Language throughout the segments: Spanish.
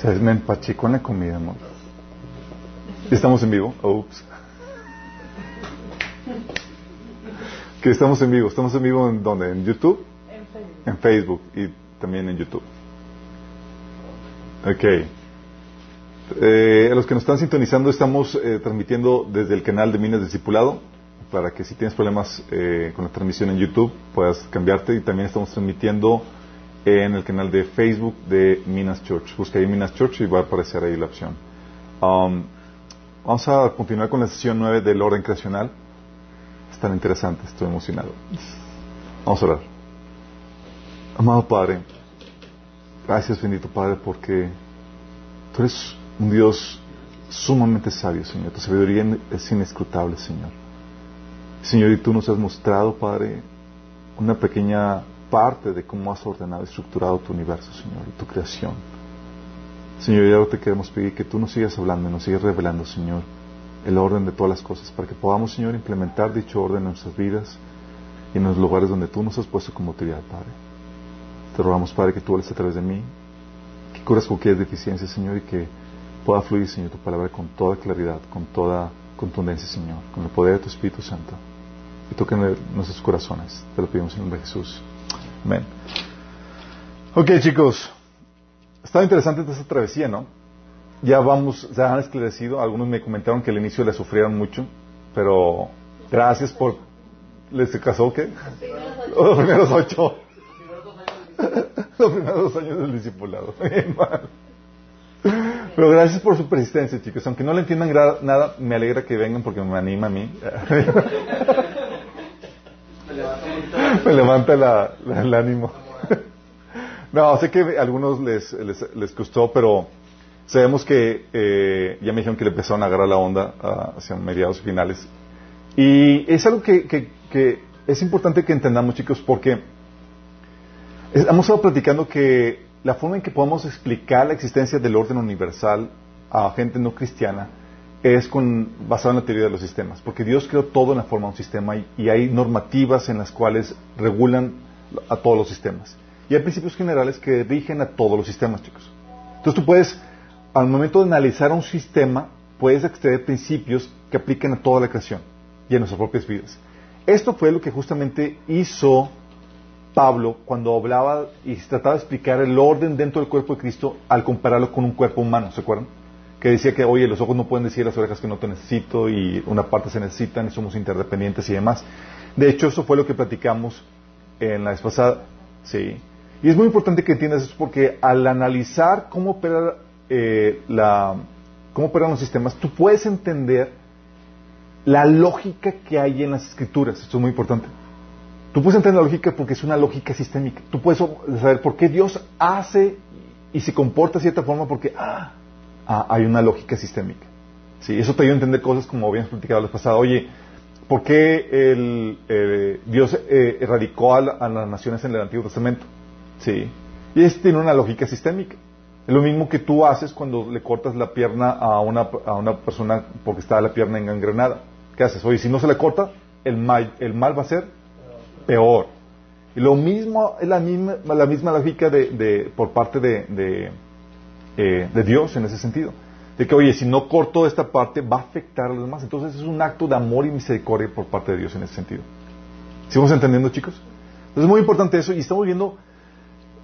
Se me empachicó en la comida, amor. ¿Estamos en vivo? Oops. Que estamos en vivo. ¿Estamos en vivo en dónde? ¿En YouTube? En Facebook. En Facebook y también en YouTube. Ok. Eh, a los que nos están sintonizando, estamos eh, transmitiendo desde el canal de Minas Discipulado para que si tienes problemas eh, con la transmisión en YouTube puedas cambiarte y también estamos transmitiendo en el canal de Facebook de Minas Church. Busca ahí Minas Church y va a aparecer ahí la opción. Um, vamos a continuar con la sesión 9 del orden creacional. Es tan interesante, estoy emocionado. Vamos a orar. Amado Padre, gracias bendito Padre porque tú eres un Dios sumamente sabio, Señor. Tu sabiduría es inescrutable, Señor. Señor, y tú nos has mostrado, Padre, una pequeña parte de cómo has ordenado y estructurado tu universo, Señor, y tu creación. Señor, y ahora te queremos pedir que tú nos sigas hablando y nos sigas revelando, Señor, el orden de todas las cosas, para que podamos, Señor, implementar dicho orden en nuestras vidas y en los lugares donde tú nos has puesto como autoridad, Padre. Te rogamos, Padre, que tú hables a través de mí, que curas cualquier deficiencia, Señor, y que pueda fluir, Señor, tu palabra con toda claridad, con toda contundencia, Señor, con el poder de tu Espíritu Santo. Y toque nuestros corazones. Te lo pedimos en nombre de Jesús. Amén. Ok, chicos. Estaba interesante esta travesía, ¿no? Ya vamos, se han esclarecido. Algunos me comentaron que al inicio le sufrieron mucho, pero gracias por. ¿Les casó qué? Los primeros ocho. Los primeros dos años del discipulado. Pero gracias por su persistencia, chicos. Aunque no le entiendan nada, me alegra que vengan porque me anima a mí. me levanta el ánimo. no, sé que a algunos les, les, les pero sabemos que eh, ya me dijeron que le empezaron a agarrar la onda uh, hacia mediados finales. Y es algo que, que, que, es importante que entendamos, chicos, porque hemos estado platicando que la forma en que podemos explicar la existencia del orden universal a gente no cristiana es con, basado en la teoría de los sistemas, porque Dios creó todo en la forma de un sistema y, y, hay normativas en las cuales regulan a todos los sistemas. Y hay principios generales que rigen a todos los sistemas, chicos. Entonces tú puedes, al momento de analizar un sistema, puedes extraer principios que apliquen a toda la creación y a nuestras propias vidas. Esto fue lo que justamente hizo Pablo cuando hablaba y trataba de explicar el orden dentro del cuerpo de Cristo al compararlo con un cuerpo humano, ¿se acuerdan? Que decía que, oye, los ojos no pueden decir las orejas que no te necesito y una parte se necesitan y somos interdependientes y demás. De hecho, eso fue lo que platicamos en la vez pasada, ¿sí? Y es muy importante que entiendas eso porque al analizar cómo opera eh, la, cómo operan los sistemas, tú puedes entender la lógica que hay en las escrituras. Esto es muy importante. Tú puedes entender la lógica porque es una lógica sistémica. Tú puedes saber por qué Dios hace y se comporta de cierta forma porque ah, hay una lógica sistémica. Sí, eso te ayuda a entender cosas como habíamos platicado la pasada. Oye, ¿por qué el, eh, Dios eh, erradicó a, la, las naciones en el Antiguo Testamento? Sí. Y eso tiene una lógica sistémica. Es lo mismo que tú haces cuando le cortas la pierna a una, a una persona porque está la pierna engangrenada. ¿Qué haces? Oye, si no se le corta, el mal, el mal va a ser peor. Y lo mismo es la misma, la misma lógica de, de, por parte de, eh, de, Dios en ese sentido. De que, oye, si no corto esta parte, va a afectar a los demás. Entonces es un acto de amor y misericordia por parte de Dios en ese sentido. ¿Sigamos entendiendo, chicos? Entonces es muy importante eso y estamos viendo,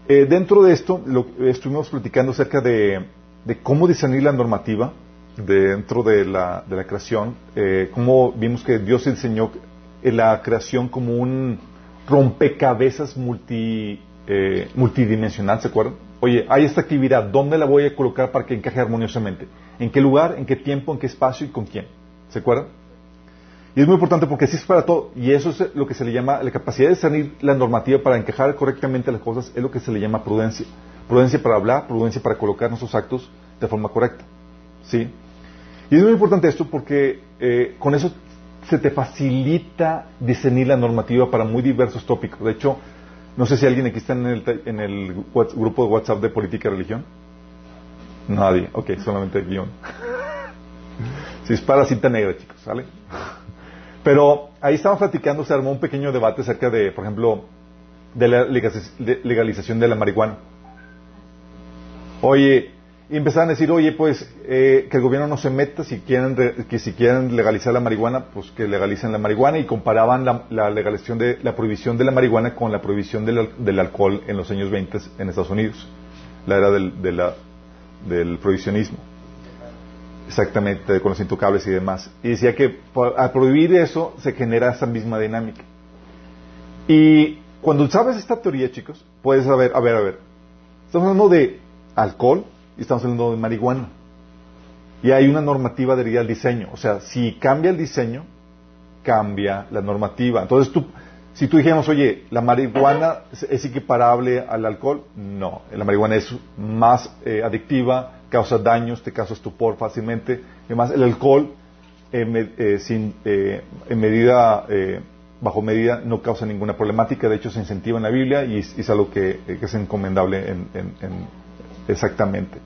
eh, dentro de esto, lo, estuvimos platicando acerca de, cómo discernir la normativa dentro de la, de la creación, eh, cómo vimos que Dios enseñó la creación como un rompecabezas multi, eh, multidimensional, ¿se acuerdan? Oye, hay esta actividad, ¿dónde la voy a colocar para que encaje armoniosamente? ¿En qué lugar, en qué tiempo, en qué espacio y con quién? ¿Se acuerdan? Y es muy importante porque así es para todo. Y eso es lo que se le llama, la capacidad de discernir la normativa para encajar correctamente las cosas, es lo que se le llama prudencia. Prudencia para hablar, prudencia para colocar nuestros actos de forma correcta. ¿Sí? Y es muy importante esto porque eh, con eso se te facilita discernir la normativa para muy diversos tópicos. De hecho, no sé si alguien aquí está en el, en el grupo de WhatsApp de política y religión. Nadie. Ok, solamente el guion. Si es para cinta negra, chicos, ¿sale? Pero ahí estamos platicando, se armó un pequeño debate acerca de, por ejemplo, de la legalización de la marihuana. Oye, y empezaron a decir, oye, pues eh, que el gobierno no se meta, si quieren que si quieren legalizar la marihuana, pues que legalicen la marihuana y comparaban la, legalización de la prohibición de la marihuana con la prohibición del, alcohol en los años 20 en Estados Unidos, la era del, del prohibicionismo. Exactamente, con los intocables y demás. Y decía que al prohibir eso se genera esa misma dinámica. Y cuando sabes esta teoría, chicos, puedes saber, a ver, a ver, estamos hablando de alcohol y estamos hablando de marihuana. Y hay una normativa de al diseño. O sea, si cambia el diseño, cambia la normativa. Entonces tú, si tú dijéramos, oye, la marihuana es equiparable al alcohol, no. La marihuana es más eh, adictiva, causa daños, te causa estupor fácilmente. Además, el alcohol, eh, sin, eh, en medida, bajo medida, no causa ninguna problemática. De hecho, se incentiva en la Biblia y es, algo que, es encomendable en Exactamente.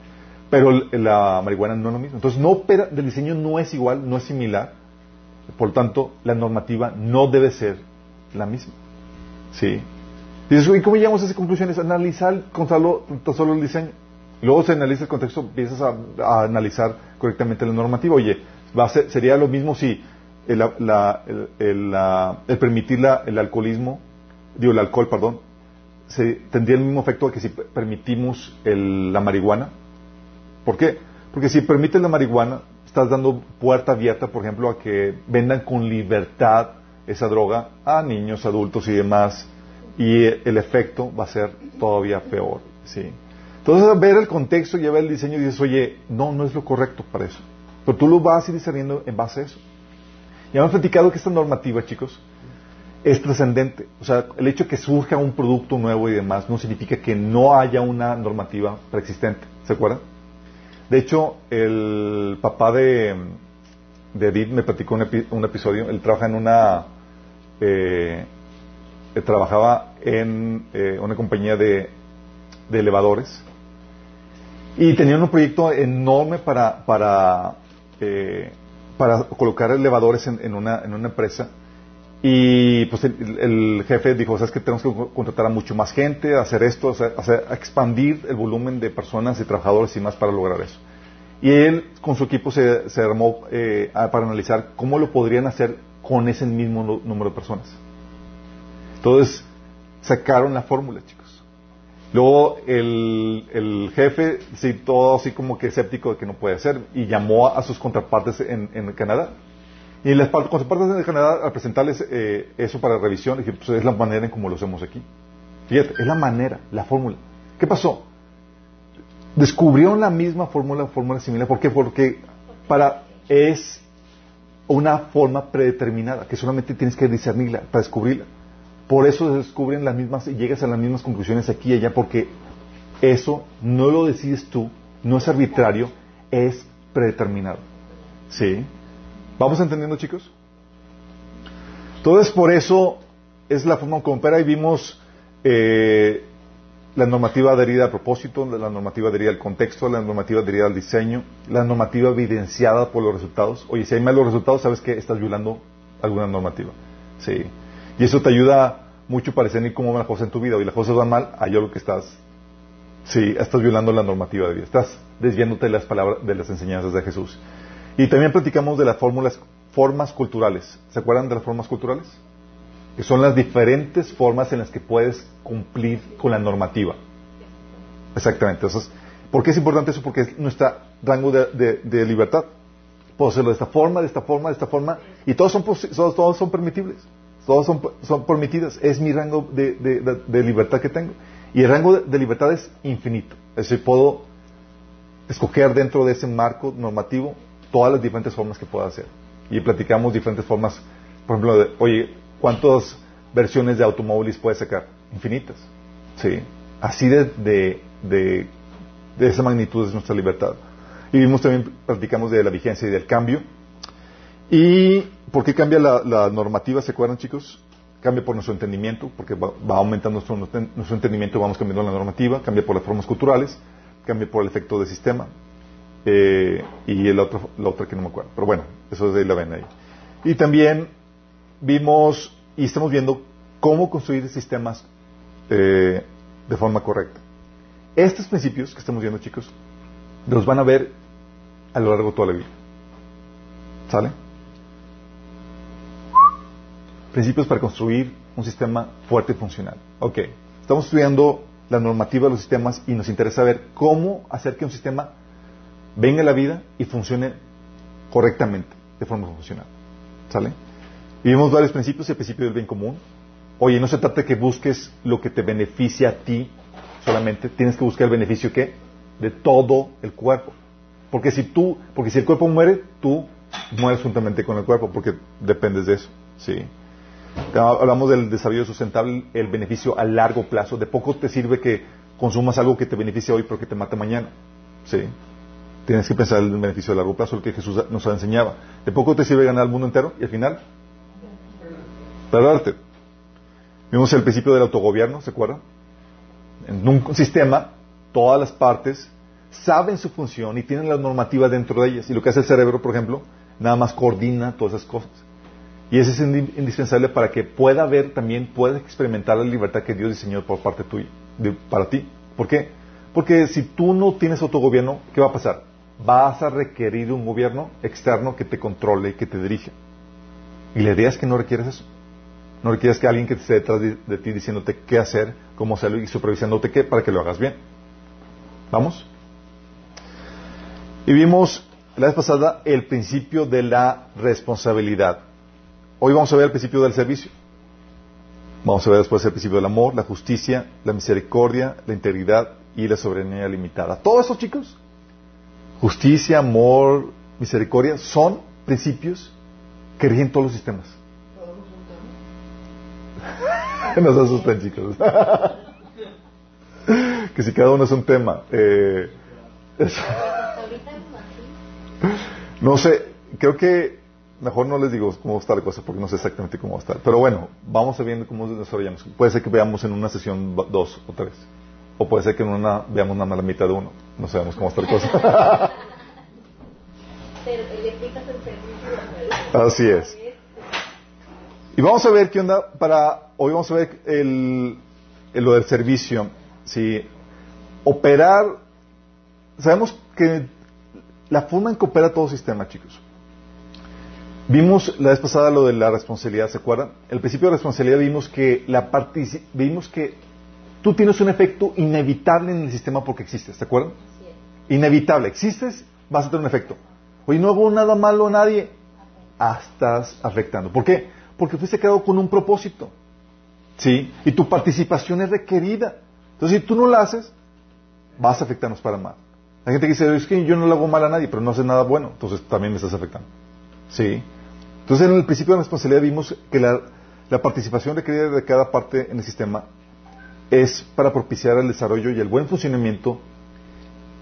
Pero la marihuana no es lo mismo. Entonces, no opera, el diseño no es igual, no es similar. Por tanto, la normativa no debe ser la misma. ¿Sí? ¿y cómo llegamos a esas conclusiones? Analizar con solo, solo el diseño. Luego se analiza el contexto, empiezas a, analizar correctamente la normativa. Oye, va a ser, sería lo mismo si el, el permitir el alcoholismo, digo, el alcohol, perdón, se, tendría el mismo efecto que si permitimos la marihuana. ¿Por qué? Porque si permites la marihuana, estás dando puerta abierta, por ejemplo, a que vendan con libertad esa droga a niños, adultos y demás, y el efecto va a ser todavía peor. ¿sí? Entonces, ver el contexto y ver el diseño y dices, oye, no, no es lo correcto para eso. Pero tú lo vas a ir discerniendo en base a eso. Ya hemos platicado que esta normativa, chicos, es trascendente. O sea, el hecho de que surja un producto nuevo y demás no significa que no haya una normativa preexistente. ¿Se acuerdan? De hecho, el papá de, de Edith me platicó un, episodio. Él trabaja en una. Eh, trabajaba en eh, una compañía de, de, elevadores y tenían un proyecto enorme para, para, eh, para colocar elevadores en, en, una, en una empresa y pues el, jefe dijo, sabes que tenemos que contratar a mucho más gente, hacer esto, hacer, expandir el volumen de personas y trabajadores y más para lograr eso. Y él con su equipo se, armó eh, para analizar cómo lo podrían hacer con ese mismo número de personas. Entonces sacaron la fórmula, chicos. Luego el, el, jefe, sí, todo así como que escéptico de que no puede hacer, y llamó a, sus contrapartes en, en Canadá y las contrapartes de Canadá, al presentarles eh, eso para revisión, pues es la manera en como lo hacemos aquí. Fíjate, es la manera, la fórmula. ¿Qué pasó? Descubrieron la misma fórmula, fórmula similar. ¿Por qué? Porque para es una forma predeterminada, que solamente tienes que discernirla para descubrirla. Por eso se descubren las mismas y llegas a las mismas conclusiones aquí y allá, porque eso no lo decides tú, no es arbitrario, es predeterminado. ¿Sí? ¿Vamos entendiendo, chicos? Entonces, por eso es la forma como opera y vimos eh, la normativa adherida al propósito, la normativa adherida al contexto, la normativa adherida al diseño, la normativa evidenciada por los resultados. Oye, si hay malos resultados, sabes que estás violando alguna normativa. Sí. Y eso te ayuda mucho para decir cómo van las cosas en tu vida. Y las cosas van mal, hay algo que estás, sí, estás violando la normativa de vida. Estás desviándote de las palabras, de las enseñanzas de Jesús. Y también platicamos de las fórmulas, formas culturales. ¿Se acuerdan de las formas culturales? Que son las diferentes formas en las que puedes cumplir con la normativa. Exactamente. Entonces, ¿por qué es importante eso? Porque es nuestro rango de, libertad. Puedo hacerlo de esta forma, de esta forma, de esta forma, y todos son, todos, son permitibles. Todos son, son permitidas. Es mi rango de, libertad que tengo. Y el rango de, libertad es infinito. Es decir, puedo escoger dentro de ese marco normativo todas las diferentes formas que pueda hacer. Y platicamos diferentes formas, por ejemplo, de, oye, ¿cuántas versiones de automóviles puedes sacar? Infinitas. ¿Sí? Así de, de, de, esa magnitud es nuestra libertad. Y vimos también, platicamos de la vigencia y del cambio. ¿Y por qué cambia la, normativa? ¿Se acuerdan, chicos? Cambia por nuestro entendimiento, porque va, aumentando nuestro, nuestro entendimiento, vamos cambiando la normativa, cambia por las formas culturales, cambia por el efecto de sistema, eh, y el otro, la otra que no me acuerdo. Pero bueno, eso de ahí la ven ahí. Y también vimos y estamos viendo cómo construir sistemas eh, de forma correcta. Estos principios que estamos viendo, chicos, los van a ver a lo largo de toda la vida. ¿Sale? Principios para construir un sistema fuerte y funcional. Ok, estamos estudiando la normativa de los sistemas y nos interesa ver cómo hacer que un sistema venga la vida y funcione correctamente, de forma funcional. ¿Sale? Y vimos varios principios, el principio del bien común. Oye, no se trata de que busques lo que te beneficia a ti solamente, tienes que buscar el beneficio que de todo el cuerpo. Porque si tú, porque si el cuerpo muere, tú mueres juntamente con el cuerpo, porque dependes de eso. ¿sí? Hablamos del desarrollo sustentable, el beneficio a largo plazo. De poco te sirve que consumas algo que te beneficie hoy porque te mata mañana. ¿sí? Tienes que pensar en el beneficio a largo plazo, el que Jesús nos enseñaba. De poco te sirve ganar el mundo entero y al final perderte. Vimos el principio del autogobierno, ¿se acuerdan? En un sistema, todas las partes saben su función y tienen la normativa dentro de ellas. Y lo que hace el cerebro, por ejemplo, nada más coordina todas esas cosas. Y eso es indispensable para que pueda ver también, pueda experimentar la libertad que Dios diseñó por parte tuya, para ti. ¿Por qué? Porque si tú no tienes autogobierno, ¿qué va a pasar? Vas a requerir un gobierno externo que te controle que te dirija. Y la idea es que no requieres eso. No requieres que alguien que esté detrás de, ti diciéndote qué hacer, cómo hacerlo y supervisándote qué para que lo hagas bien. ¿Vamos? Y vimos la vez pasada el principio de la responsabilidad. Hoy vamos a ver el principio del servicio. Vamos a ver después el principio del amor, la justicia, la misericordia, la integridad y la soberanía limitada. Todos esos chicos, justicia, amor, misericordia, son principios que rigen todos los sistemas. no se asusten, chicos. que si cada uno es un tema. Eh, no sé, creo que mejor no les digo cómo estar la cosa porque no sé exactamente cómo va a estar. Pero bueno, vamos a ver cómo desarrollamos. Puede ser que veamos en una sesión dos o tres. O puede ser que en una veamos nada más la mitad de uno. No sabemos cómo estar la cosa. Así es. Y vamos a ver qué onda para... Hoy vamos a ver el, lo del servicio. Si operar... Sabemos que la forma en que opera todo sistema, chicos. Vimos la vez pasada lo de la responsabilidad, ¿se acuerdan? El principio de responsabilidad vimos que la vimos que tú tienes un efecto inevitable en el sistema porque existes, ¿te acuerdan? Inevitable, existes, vas a tener un efecto. Oye, no hago nada malo a nadie, ah, estás afectando. ¿Por qué? Porque fuiste creado con un propósito. ¿Sí? Y tu participación es requerida. Entonces, si tú no la haces, vas a afectarnos para mal. Hay gente que dice, es que yo no le hago mal a nadie, pero no hace nada bueno, entonces también me estás afectando. ¿Sí? Entonces, en el principio de responsabilidad vimos que la, la participación requerida de cada parte en el sistema es para propiciar el desarrollo y el buen funcionamiento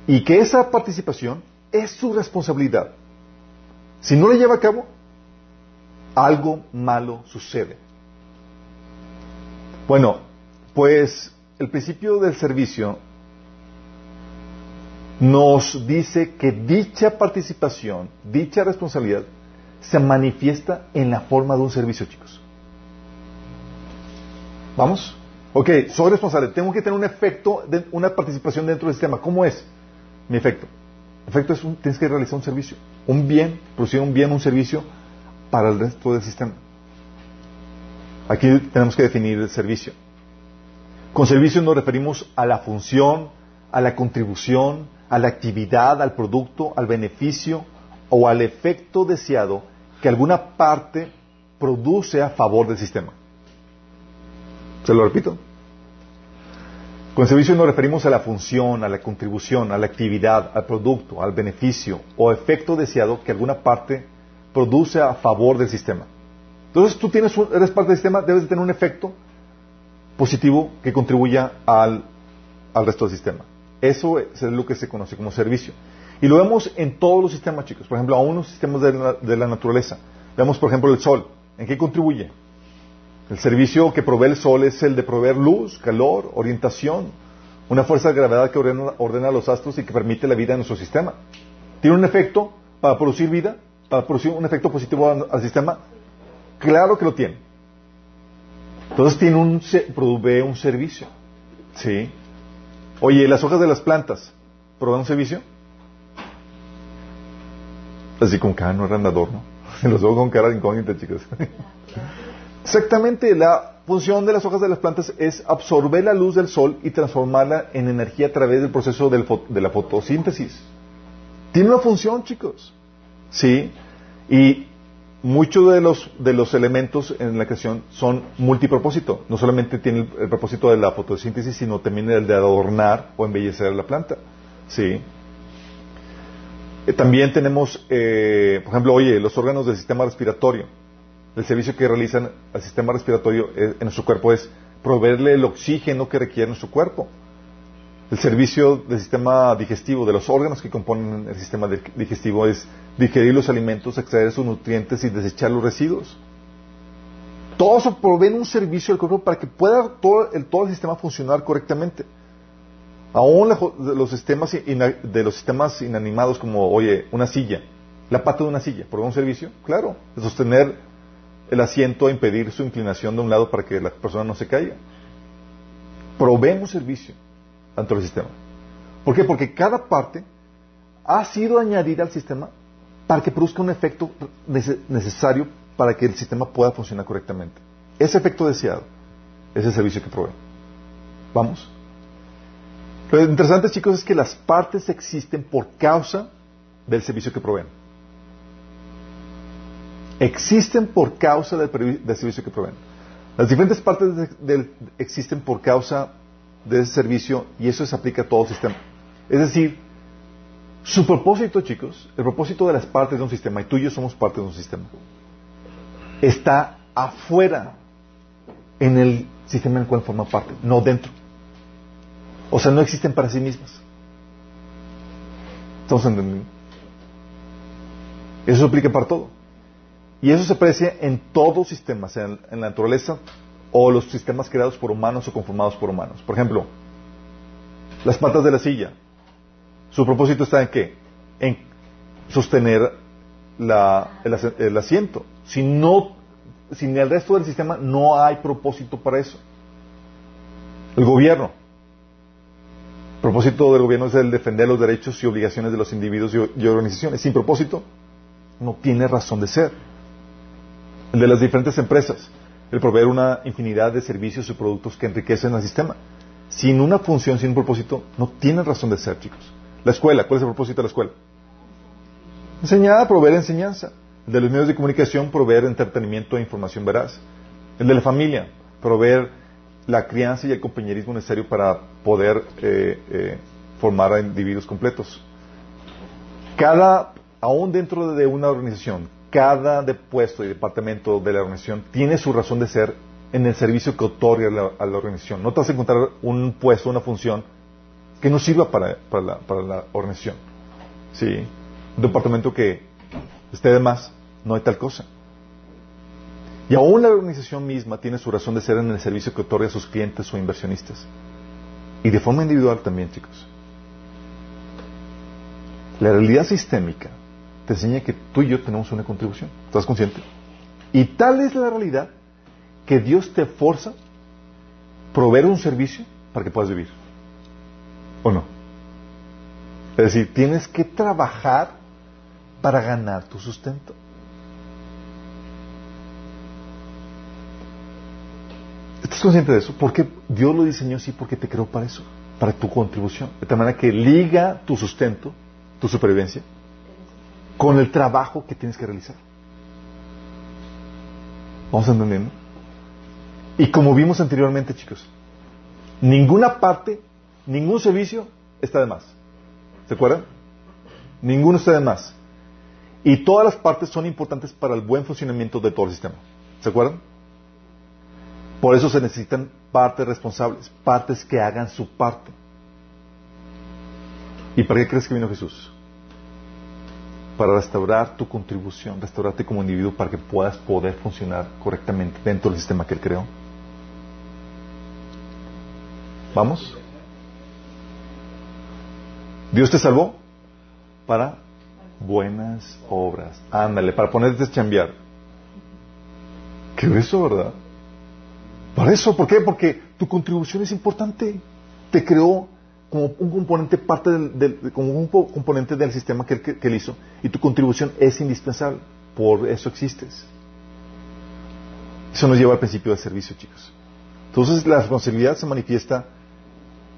y que esa participación es su responsabilidad. Si no la lleva a cabo, algo malo sucede. Bueno, pues el principio del servicio nos dice que dicha participación, dicha responsabilidad, se manifiesta en la forma de un servicio, chicos. ¿Vamos? Ok, soy responsable. Tengo que tener un efecto, de, una participación dentro del sistema. ¿Cómo es mi efecto? Efecto es un, tienes que realizar un servicio. Un bien, producir un bien, un servicio para el resto del sistema. Aquí tenemos que definir el servicio. Con servicio nos referimos a la función, a la contribución, a la actividad, al producto, al beneficio o al efecto deseado que alguna parte produce a favor del sistema. Se lo repito. Con servicio nos referimos a la función, a la contribución, a la actividad, al producto, al beneficio o efecto deseado que alguna parte produce a favor del sistema. Entonces tú tienes eres parte del sistema, debes de tener un efecto positivo que contribuya al, al resto del sistema. Eso es lo que se conoce como servicio. Y lo vemos en todos los sistemas, chicos. Por ejemplo, a unos sistemas de de la naturaleza. Vemos, por ejemplo, el sol. ¿En qué contribuye? El servicio que provee el sol es el de proveer luz, calor, orientación, una fuerza de gravedad que ordena, ordena, los astros y que permite la vida en nuestro sistema. ¿Tiene un efecto para producir vida? ¿Para producir un efecto positivo al, sistema? Claro que lo tiene. Entonces tiene un, provee un servicio. ¿Sí? Oye, ¿las hojas de las plantas proveen un servicio? Así con cara no era andador, ¿no? Los veo con cara incógnita, chicos. Exactamente, la función de las hojas de las plantas es absorber la luz del sol y transformarla en energía a través del proceso de la fotosíntesis. Tiene una función, chicos. Sí. Y muchos de los, de los elementos en la creación son multipropósito. No solamente tiene el, propósito de la fotosíntesis, sino también el de adornar o embellecer la planta. Sí. Eh, también tenemos, eh, por ejemplo, oye, los órganos del sistema respiratorio. El servicio que realizan al sistema respiratorio eh, en nuestro cuerpo es proveerle el oxígeno que requiere nuestro cuerpo. El servicio del sistema digestivo, de los órganos que componen el sistema digestivo, es digerir los alimentos, extraer sus nutrientes y desechar los residuos. Todo eso provee un servicio al cuerpo para que pueda todo el, todo el sistema funcionar correctamente. Aún los sistemas de los sistemas inanimados como, oye, una silla, la pata de una silla, ¿provee un servicio? Claro, de sostener el asiento, impedir su inclinación de un lado para que la persona no se caiga. Provee un servicio ante el sistema. ¿Por qué? Porque cada parte ha sido añadida al sistema para que produzca un efecto necesario para que el sistema pueda funcionar correctamente. Ese efecto deseado es el servicio que provee. ¿Vamos? Lo interesante, chicos, es que las partes existen por causa del servicio que proveen. Existen por causa del, servicio que proveen. Las diferentes partes existen por causa de ese servicio y eso se aplica a todo el sistema. Es decir, su propósito, chicos, el propósito de las partes de un sistema, y tú y yo somos parte de un sistema, está afuera en el sistema en el cual forma parte, no dentro. O sea, no existen para sí mismas. ¿Estamos entendiendo? Eso aplica para todo. Y eso se aprecia en todos sistemas, en, en la naturaleza o los sistemas creados por humanos o conformados por humanos. Por ejemplo, las patas de la silla. Su propósito está en qué? En sostener el, asiento. Si no, sin el resto del sistema no hay propósito para eso. El gobierno. El propósito del gobierno es el defender los derechos y obligaciones de los individuos y organizaciones. Sin propósito, no tiene razón de ser. El de las diferentes empresas el proveer una infinidad de servicios y productos que enriquecen el sistema. Sin una función, sin un propósito, no tiene razón de ser, chicos. La escuela, ¿cuál es el propósito de la escuela? Enseñar, proveer enseñanza. El de los medios de comunicación, proveer entretenimiento e información veraz. El de la familia, proveer la crianza y el compañerismo necesario para poder eh, eh, formar a individuos completos. Cada, aún dentro de una organización, cada puesto y departamento de la organización tiene su razón de ser en el servicio que otorga a la, organización. No te vas a encontrar un puesto, una función que no sirva para, la, organización. ¿Sí? Un departamento que esté de más, no hay tal cosa. Y aún la organización misma tiene su razón de ser en el servicio que otorga a sus clientes o inversionistas. Y de forma individual también, chicos. La realidad sistémica te enseña que tú y yo tenemos una contribución. ¿Estás consciente? Y tal es la realidad que Dios te forza proveer un servicio para que puedas vivir. ¿O no? Es decir, tienes que trabajar para ganar tu sustento. ¿Estás consciente de eso? Porque Dios lo diseñó así porque te creó para eso, para tu contribución. De tal manera que liga tu sustento, tu supervivencia, con el trabajo que tienes que realizar. ¿Vamos entendiendo? Y como vimos anteriormente, chicos, ninguna parte, ningún servicio está de más. ¿Se acuerdan? Ninguno está de más. Y todas las partes son importantes para el buen funcionamiento de todo el sistema. ¿Se acuerdan? Por eso se necesitan partes responsables, partes que hagan su parte. ¿Y para qué crees que vino Jesús? Para restaurar tu contribución, restaurarte como individuo para que puedas poder funcionar correctamente dentro del sistema que Él creó. ¿Vamos? Dios te salvó para buenas obras. Ándale, para ponerte a chambear. ¿Qué eso, verdad? Para eso, ¿por qué? Porque tu contribución es importante. Te creó como un componente parte del, como un componente del sistema que, que él hizo y tu contribución es indispensable. Por eso existes. Eso nos lleva al principio del servicio, chicos. Entonces la responsabilidad se manifiesta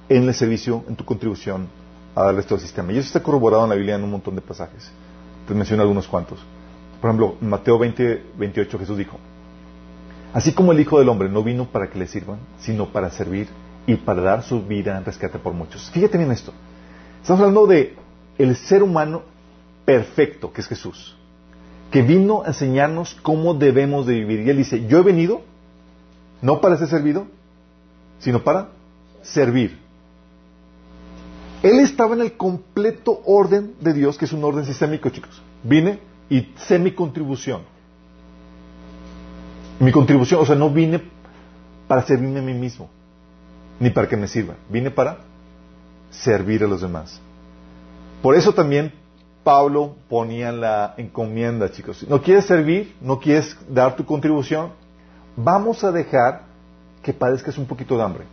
en el servicio, en tu contribución al resto del sistema. Y eso está corroborado en la Biblia en un montón de pasajes. Te menciono algunos cuantos. Por ejemplo, en Mateo 20, 28 Jesús dijo, así como el Hijo del Hombre no vino para que le sirvan, sino para servir y para dar su vida en rescate por muchos. Fíjate bien esto. Estamos hablando de el ser humano perfecto, que es Jesús, que vino a enseñarnos cómo debemos de vivir. Y él dice, yo he venido no para ser servido, sino para servir. Él estaba en el completo orden de Dios, que es un orden sistémico, chicos. Vine y sé mi contribución. Mi contribución, o sea, no vine para servirme a mí mismo, ni para que me sirva. Vine para servir a los demás. Por eso también Pablo ponía la encomienda, chicos. ¿No quieres servir? ¿No quieres dar tu contribución? Vamos a dejar que padezcas un poquito de hambre.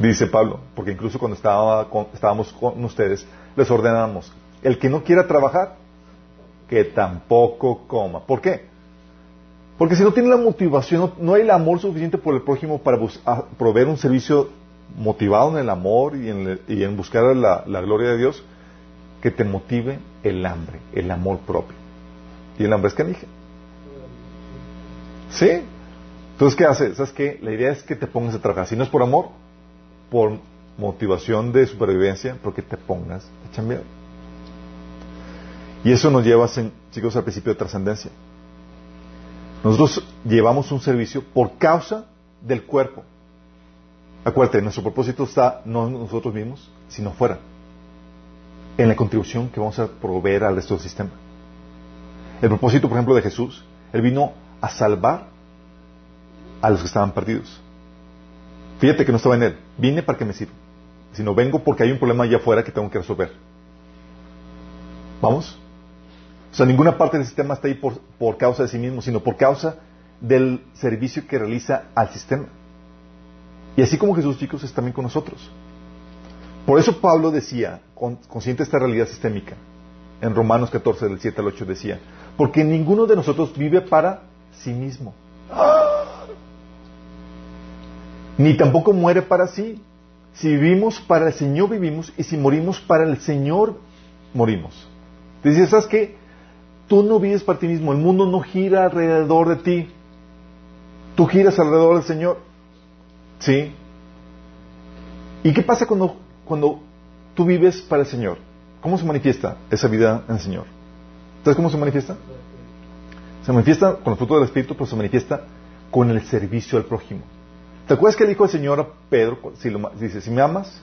Dice Pablo, porque incluso cuando estaba estábamos con ustedes, les ordenamos, el que no quiera trabajar, que tampoco coma. ¿Por qué? Porque si no tiene la motivación, no, hay el amor suficiente por el prójimo para proveer un servicio motivado en el amor y en, buscar la, gloria de Dios, que te motive el hambre, el amor propio. Y el hambre es canija. ¿Sí? Entonces, ¿qué haces? ¿Sabes qué? La idea es que te pongas a trabajar. Si no es por amor, por motivación de supervivencia, porque te pongas a chambear. Y eso nos lleva, chicos, al principio de trascendencia. Nosotros llevamos un servicio por causa del cuerpo. Acuérdate, nuestro propósito está no en nosotros mismos, sino fuera. En la contribución que vamos a proveer al resto del sistema. El propósito, por ejemplo, de Jesús, Él vino a salvar a los que estaban perdidos. Fíjate que no estaba en Él. Vine para que me sirva. Sino vengo porque hay un problema allá afuera que tengo que resolver. ¿Vamos? O sea, ninguna parte del sistema está ahí por, por causa de sí mismo, sino por causa del servicio que realiza al sistema. Y así como Jesús, chicos, es también con nosotros. Por eso Pablo decía, consciente de esta realidad sistémica, en Romanos 14, del 7 al 8 decía, porque ninguno de nosotros vive para sí mismo. Ni tampoco muere para sí. Si vivimos para el Señor vivimos y si morimos para el Señor morimos. Dice, ¿sabes qué? Tú no vives para ti mismo, el mundo no gira alrededor de ti. Tú giras alrededor del Señor. ¿Sí? ¿Y qué pasa cuando, cuando tú vives para el Señor? ¿Cómo se manifiesta esa vida en el Señor? ¿Sabes cómo se manifiesta? Se manifiesta con el fruto del Espíritu, pero se manifiesta con el servicio al prójimo. ¿Te acuerdas que dijo el Señor a Pedro? Si dice, si me amas,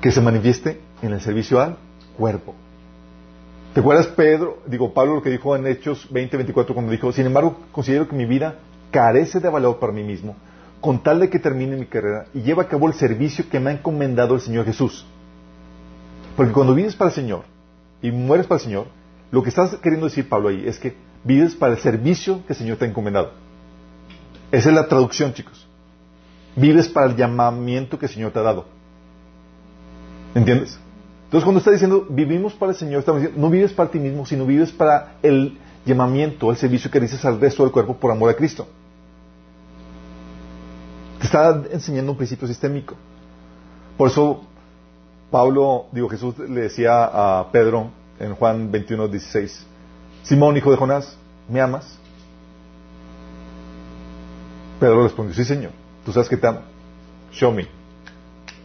que se manifieste en el servicio al cuerpo. ¿Te acuerdas Pedro, digo Pablo lo que dijo en Hechos 20, 24 cuando dijo, sin embargo considero que mi vida carece de valor para mí mismo, con tal de que termine mi carrera y lleve a cabo el servicio que me ha encomendado el Señor Jesús? Porque cuando vives para el Señor y mueres para el Señor, lo que estás queriendo decir Pablo ahí es que vives para el servicio que el Señor te ha encomendado. Esa es la traducción, chicos. Vives para el llamamiento que el Señor te ha dado. ¿Entiendes? Entonces, cuando está diciendo vivimos para el Señor, estamos diciendo no vives para ti mismo, sino vives para el llamamiento, el servicio que dices al resto del cuerpo por amor a Cristo. Te está enseñando un principio sistémico. Por eso, Pablo, digo, Jesús le decía a Pedro en Juan 21, 16, Simón, hijo de Jonás, ¿me amas? Pedro respondió, sí, Señor, tú sabes que te amo. Show me,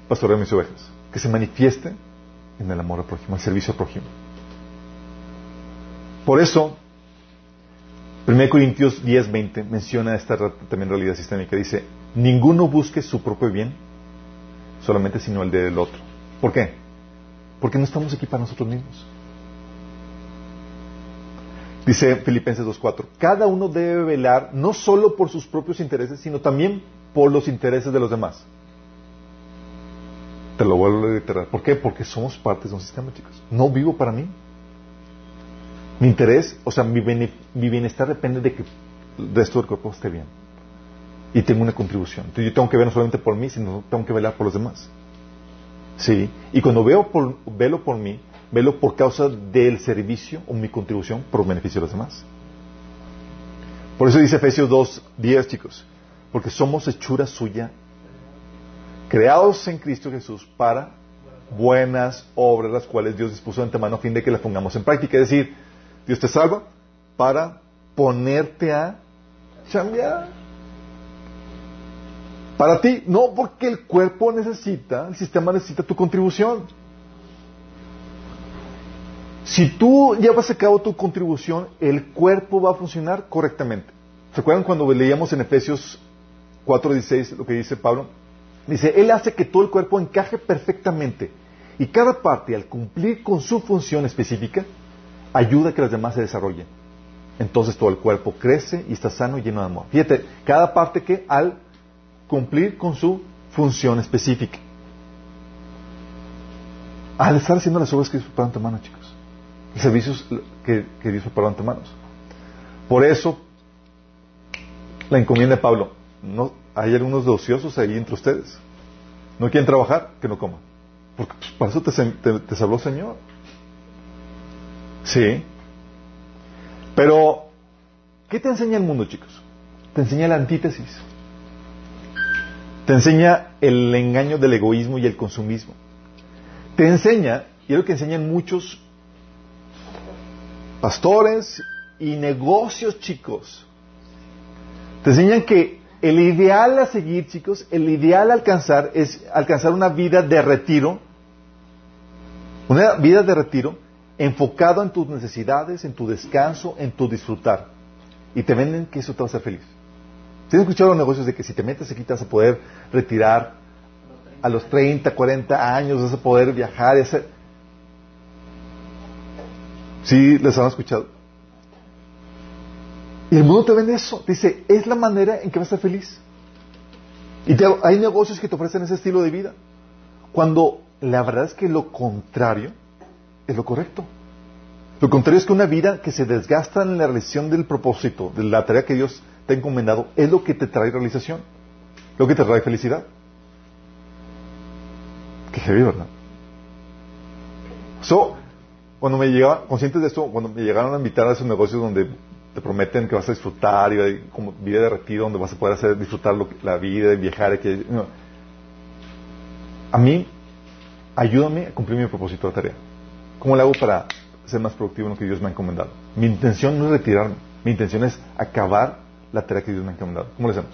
pastor de mis ovejas. Que se manifieste en el amor al prójimo, el servicio al prójimo. Por eso, 1 Corintios 10, 20 menciona esta también realidad sistémica. Dice, ninguno busque su propio bien, solamente sino el del otro. ¿Por qué? Porque no estamos aquí para nosotros mismos. Dice Filipenses 2.4, cada uno debe velar no solo por sus propios intereses, sino también por los intereses de los demás. Te lo vuelvo a reiterar. ¿Por qué? Porque somos partes de un sistema, chicos. No vivo para mí. Mi interés, o sea, mi, bienestar depende de que el resto del cuerpo esté bien. y tengo una contribución. Entonces yo tengo que ver no solamente por mí, sino tengo que velar por los demás. Sí, y cuando veo por, velo por mí, velo por causa del servicio o mi contribución por beneficio de los demás. Por eso dice Efesios 2, 10, chicos, porque somos hechura suya, creados en Cristo Jesús para buenas obras, las cuales Dios dispuso de antemano a fin de que las pongamos en práctica. Es decir, Dios te salva para ponerte a chambear. Para ti, no porque el cuerpo necesita, el sistema necesita tu contribución. Si tú llevas a cabo tu contribución, el cuerpo va a funcionar correctamente. ¿Se acuerdan cuando leíamos en Efesios 4:16 lo que dice Pablo? Dice, Él hace que todo el cuerpo encaje perfectamente y cada parte, al cumplir con su función específica, ayuda a que las demás se desarrollen. Entonces todo el cuerpo crece y está sano y lleno de amor. Fíjate, cada parte que al cumplir con su función específica. Al estar haciendo las obras que Dios preparó ante manos, chicos. Los servicios que, que Dios preparó ante manos. Por eso, la encomienda de Pablo. No, hay algunos ociosos ahí entre ustedes. No quieren trabajar, que no coman. Porque pues, para eso te, te, te salvó el Señor. Sí. Pero, ¿qué te enseña el mundo, chicos? Te enseña la antítesis. Te enseña el engaño del egoísmo y el consumismo. Te enseña, y es lo que enseñan muchos pastores y negocios chicos. Te enseñan que el ideal a seguir, chicos, el ideal a alcanzar es alcanzar una vida de retiro, una vida de retiro enfocado en tus necesidades, en tu descanso, en tu disfrutar. Y te venden que eso te va a hacer feliz. ¿Se han escuchado los negocios de que si te metes aquí te vas a poder retirar a los 30, 40 años, vas a poder viajar y hacer... ¿Sí les han escuchado? Y el mundo te vende eso. Dice, es la manera en que vas a estar feliz. Y hay negocios que te ofrecen ese estilo de vida. Cuando la verdad es que lo contrario es lo correcto. Lo contrario es que una vida que se desgasta en la realización del propósito, de la tarea que Dios te ha encomendado, es lo que te trae realización, lo que te trae felicidad. Qué heavy, ¿verdad? So, cuando me llegaba, conscientes de esto, cuando me llegaron a invitar a esos negocios donde te prometen que vas a disfrutar y como vida de retiro donde vas a poder hacer disfrutar la vida y viajar, que, a mí, ayúdame a cumplir mi propósito de tarea. ¿Cómo le hago para ser más productivo en lo que Dios me ha encomendado? Mi intención no es retirarme, mi intención es acabar la tarea que Dios me ha encomendado. ¿Cómo le hacemos?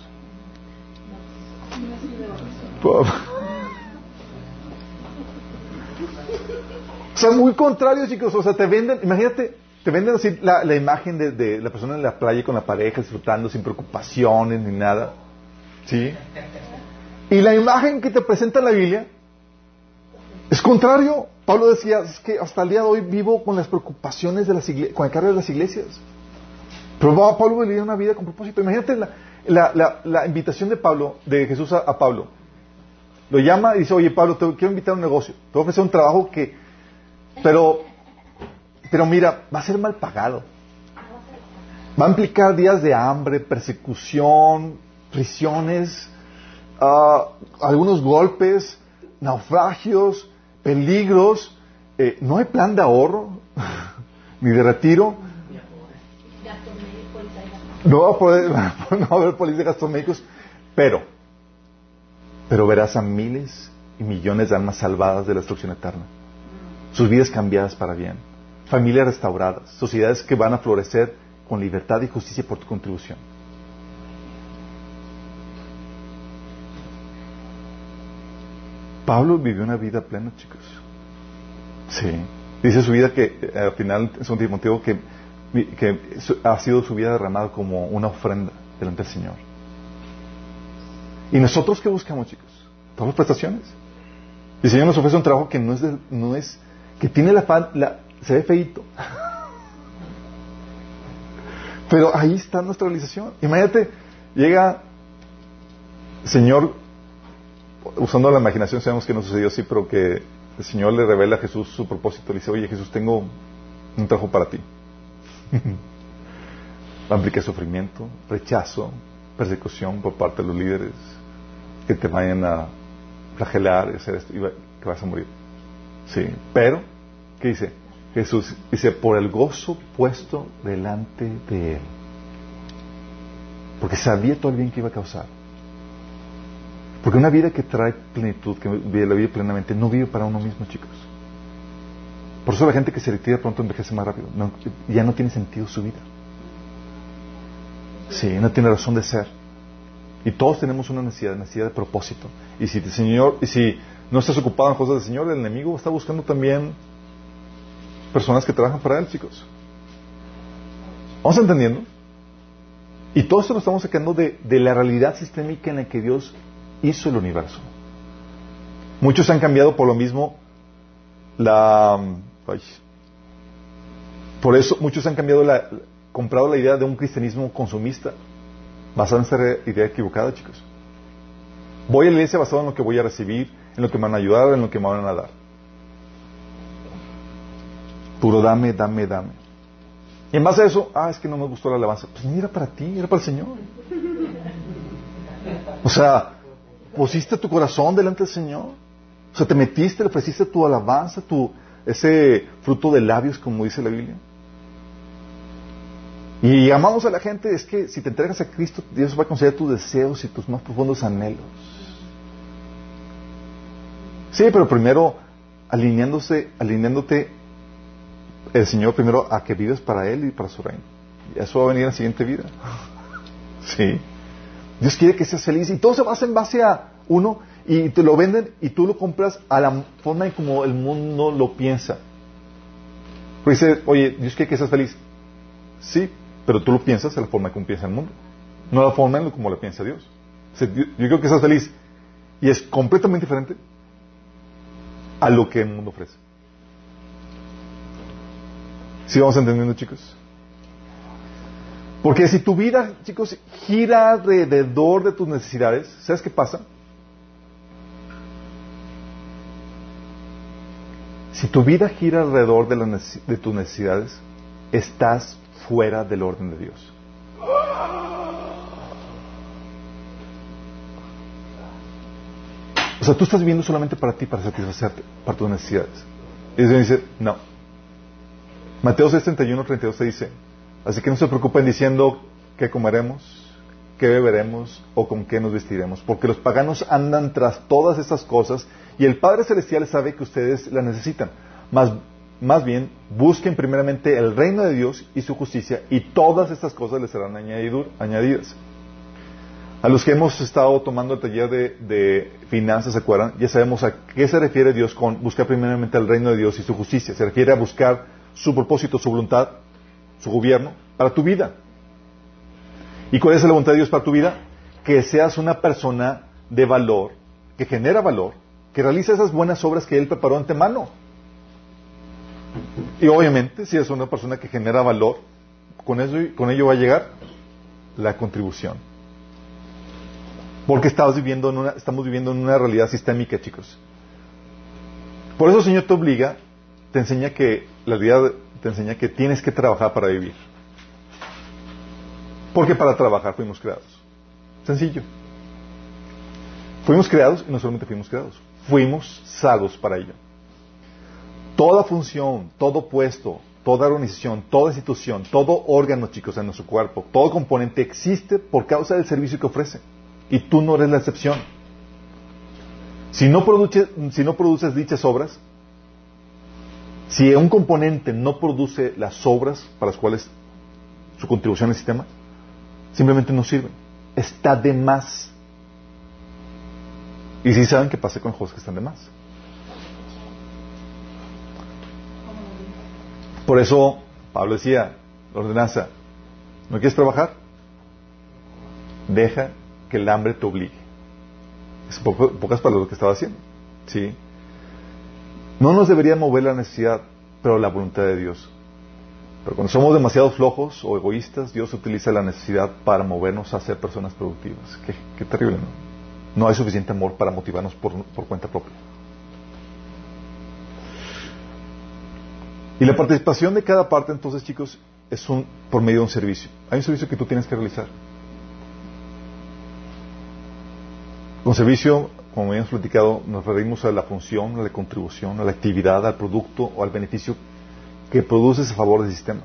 O sea, muy contrario, chicos. O sea, te venden, imagínate, te venden así la, la imagen de, la persona en la playa con la pareja, disfrutando sin preocupaciones ni nada. ¿Sí? Y la imagen que te presenta la Biblia es contrario. Pablo decía, es que hasta el día de hoy vivo con las preocupaciones de las iglesias, con el cargo de las iglesias. Pero Pablo vivía una vida con propósito. Imagínate la, invitación de Pablo, de Jesús a, Pablo. Lo llama y dice, oye Pablo, te quiero invitar a un negocio. Te voy a ofrecer un trabajo que... Pero, pero mira, va a ser mal pagado. Va a implicar días de hambre, persecución, prisiones, ah, algunos golpes, naufragios, peligros, eh, no hay plan de ahorro ni de retiro. No va a poder, no haber policía de gastos médicos, pero, pero verás a miles y millones de almas salvadas de la destrucción eterna. Sus vidas cambiadas para bien, familias restauradas, sociedades que van a florecer con libertad y justicia por tu contribución. Pablo vivió una vida plena, chicos. Sí. Dice su vida que eh, al final es un Timoteo que, que ha sido su vida derramada como una ofrenda delante del Señor. ¿Y nosotros qué buscamos, chicos? Todas las prestaciones. El Señor nos ofrece un trabajo que no es, no es que tiene la, la se ve feito. Pero ahí está nuestra realización. Imagínate, llega Señor usando la imaginación sabemos que no sucedió así, pero que el Señor le revela a Jesús su propósito. Le dice, oye Jesús, tengo un trabajo para ti. Va a implicar sufrimiento, rechazo, persecución por parte de los líderes, que te vayan a flagelar y hacer esto, y que vas a morir. Sí, pero, ¿qué dice? Jesús dice, por el gozo puesto delante de él. Porque sabía todo el bien que iba a causar. Porque una vida que trae plenitud, que vive la vida plenamente, no vive para uno mismo, chicos. Por eso la gente que se retira pronto envejece más rápido. ya no tiene sentido su vida. Sí, no tiene razón de ser. Y todos tenemos una necesidad, necesidad de propósito. Y si el Señor, y si no estás ocupado en cosas del Señor, el enemigo está buscando también personas que trabajan para él, chicos. ¿Vamos entendiendo? Y todo esto lo estamos sacando de, la realidad sistémica en la que Dios hizo el universo. Muchos han cambiado por lo mismo la... por eso muchos han cambiado la, comprado la idea de un cristianismo consumista basado en esa idea equivocada, chicos. Voy a la iglesia basado en lo que voy a recibir, en lo que me van a ayudar, en lo que me van a dar. Puro dame, dame, dame. Y en base a eso, ah, es que no me gustó la alabanza. Pues mira para ti, era para el Señor. O sea, pusiste tu corazón delante del Señor. O sea, te metiste, le ofreciste tu alabanza, tu, ese fruto de labios, como dice la Biblia. Y llamamos a la gente, es que si te entregas a Cristo, Dios va a conceder tus deseos y tus más profundos anhelos. Sí, pero primero alineándose, alineándote el Señor primero a que vives para Él y para su reino. Y eso va a venir en la siguiente vida. Sí. Dios quiere que seas feliz y todo se basa en base a uno y te lo venden y tú lo compras a la forma en como el mundo lo piensa. Pues dice, oye, Dios quiere que seas feliz. Sí, pero tú lo piensas a la forma en como piensa el mundo. No la forma en como lo piensa Dios. yo, quiero que seas feliz. Y es completamente diferente a lo que el mundo ofrece. ¿Sí vamos entendiendo, chicos? Porque si tu vida, chicos, gira alrededor de tus necesidades, ¿sabes qué pasa? Si tu vida gira alrededor de, tus necesidades, estás fuera del orden de Dios. O sea, tú estás viviendo solamente para ti, para satisfacerte, para tus necesidades. Y Dios dice, no, Mateo 6, 31, 32 te dice, así que no se preocupen diciendo qué comeremos, qué beberemos o con qué nos vestiremos, porque los paganos andan tras todas estas cosas y el Padre Celestial sabe que ustedes las necesitan. Más, más bien, busquen primeramente el reino de Dios y su justicia y todas estas cosas les serán añadidas. A los que hemos estado tomando el taller de, finanzas, ¿se acuerdan? Ya sabemos a qué se refiere Dios con buscar primeramente el reino de Dios y su justicia. Se refiere a buscar su propósito, su voluntad, su gobierno para tu vida. ¿Y cuál es la voluntad de Dios para tu vida? Que seas una persona de valor, que genera valor, que realiza esas buenas obras que Él preparó antemano. Y obviamente, si eres una persona que genera valor, con, eso, con ello va a llegar la contribución. Porque estamos viviendo, en una, estamos viviendo en una realidad sistémica, chicos. Por eso el Señor te obliga te enseña que la vida te enseña que tienes que trabajar para vivir. Porque para trabajar fuimos creados. Sencillo. Fuimos creados y no solamente fuimos creados, fuimos salvos para ello. Toda función, todo puesto, toda organización, toda institución, todo órgano, chicos, en nuestro cuerpo, todo componente existe por causa del servicio que ofrece. Y tú no eres la excepción. Si no, si no produces dichas obras, si un componente no produce las obras para las cuales su contribución al sistema, simplemente no sirve. Está de más. Y si saben qué pasa con los que están de más. Por eso Pablo decía, la ordenanza, ¿no quieres trabajar? Deja que el hambre te obligue. Es pocas palabras lo que estaba haciendo. ¿Sí? No nos debería mover la necesidad, pero la voluntad de Dios. Pero cuando somos demasiado flojos o egoístas, Dios utiliza la necesidad para movernos a ser personas productivas. Qué, terrible, ¿no? No hay suficiente amor para motivarnos por, cuenta propia. Y la participación de cada parte, entonces, chicos, es un, por medio de un servicio. Hay un servicio que tú tienes que realizar. Con servicio, como habíamos platicado, nos referimos a la función, a la contribución, a la actividad, al producto o al beneficio que produces a favor del sistema,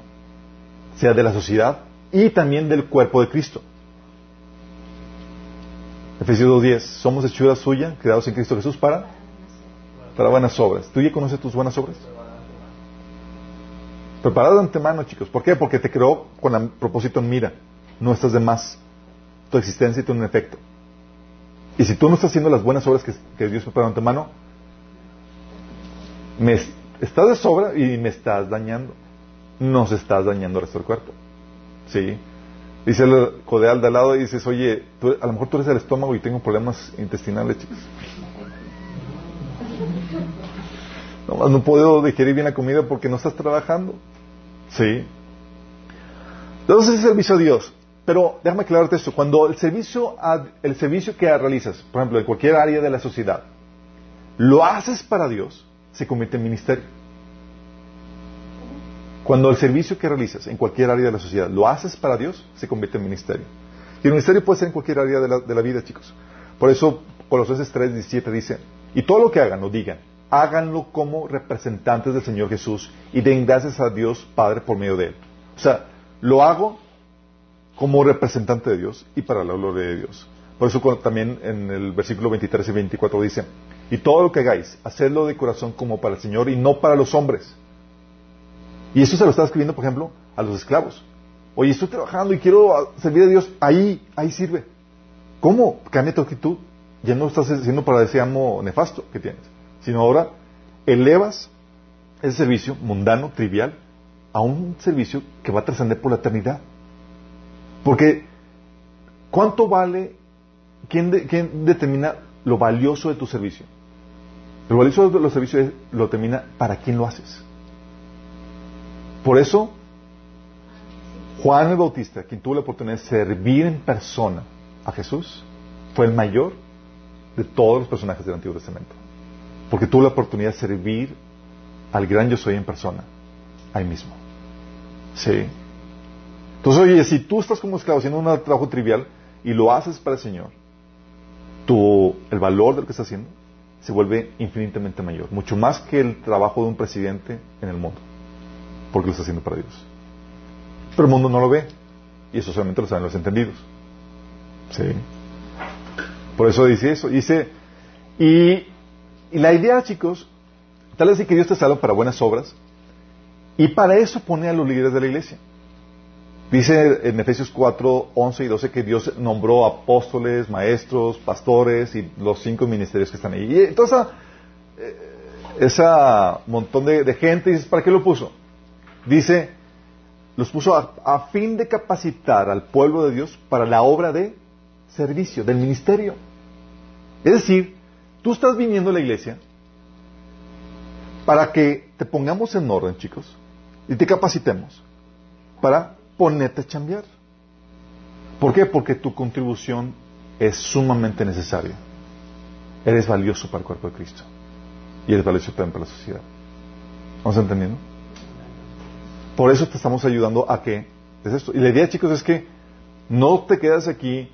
sea de la sociedad y también del cuerpo de Cristo. Efesios 2.10, somos hechura suya, creados en Cristo Jesús para, para buenas obras. ¿Tú ya conoces tus buenas obras? Preparado de antemano, chicos. ¿Por qué? Porque te creó con el propósito en mira. No estás de más. Tu existencia tiene un efecto. Y si tú no estás haciendo las buenas obras que, Dios preparó de antemano, me estás de sobra y me estás dañando. Nos estás dañando el resto del cuerpo. ¿Sí? Dice el codeal de al lado y dices, oye, a lo mejor tú eres el estómago y tengo problemas intestinales, chicos. No, no puedo digerir bien la comida porque no estás trabajando. Sí. Entonces es servicio a Dios. Pero déjame aclararte esto. Cuando el servicio, el servicio que realizas, por ejemplo, en cualquier área de la sociedad, lo haces para Dios, se convierte en ministerio. Cuando el servicio que realizas en cualquier área de la sociedad lo haces para Dios, se convierte en ministerio. Y el ministerio puede ser en cualquier área de la, de la vida, chicos. Por eso, Colosenses 3, 17 dice, y todo lo que hagan o digan, háganlo como representantes del Señor Jesús y den gracias a Dios Padre por medio de Él. O sea, lo hago como representante de Dios y para la gloria de Dios. Por eso también en el versículo 23 y 24 dice, y todo lo que hagáis, hacedlo de corazón como para el Señor y no para los hombres. Y eso se lo está escribiendo, por ejemplo, a los esclavos. Oye, estoy trabajando y quiero servir a Dios, ahí, ahí sirve. ¿Cómo? Cambia tu actitud. Ya no estás haciendo para ese amo nefasto que tienes sino ahora elevas ese servicio mundano, trivial, a un servicio que va a trascender por la eternidad. Porque, ¿cuánto vale? ¿Quién, determina lo valioso de tu servicio? Lo valioso de los servicios lo determina para quién lo haces. Por eso, Juan el Bautista, quien tuvo la oportunidad de servir en persona a Jesús, fue el mayor de todos los personajes del Antiguo Testamento. Porque tuvo la oportunidad de servir al gran yo soy en persona, ahí mismo. Sí. Entonces, oye, si tú estás como esclavo haciendo un trabajo trivial y lo haces para el Señor, el valor de lo que estás haciendo se vuelve infinitamente mayor, mucho más que el trabajo de un presidente en el mundo, porque lo está haciendo para Dios. Pero el mundo no lo ve, y eso solamente lo saben los entendidos. Sí. Por eso dice eso. Dice, y y la idea, chicos, tal vez es que Dios te salva para buenas obras y para eso pone a los líderes de la iglesia. Dice en Efesios 4, 11 y 12 que Dios nombró apóstoles, maestros, pastores y los cinco ministerios que están ahí. Y ese eh, montón de, gente, dices, ¿para qué lo puso? Dice, los puso a fin de capacitar al pueblo de Dios para la obra de servicio, del ministerio. Es decir, Tú estás viniendo a la iglesia para que te pongamos en orden, chicos, y te capacitemos para ponerte a chambear. ¿Por qué? Porque tu contribución es sumamente necesaria. Eres valioso para el cuerpo de Cristo. Y eres valioso también para la sociedad. ¿Vamos entendiendo? Por eso te estamos ayudando a que es esto. Y la idea, chicos, es que no te quedas aquí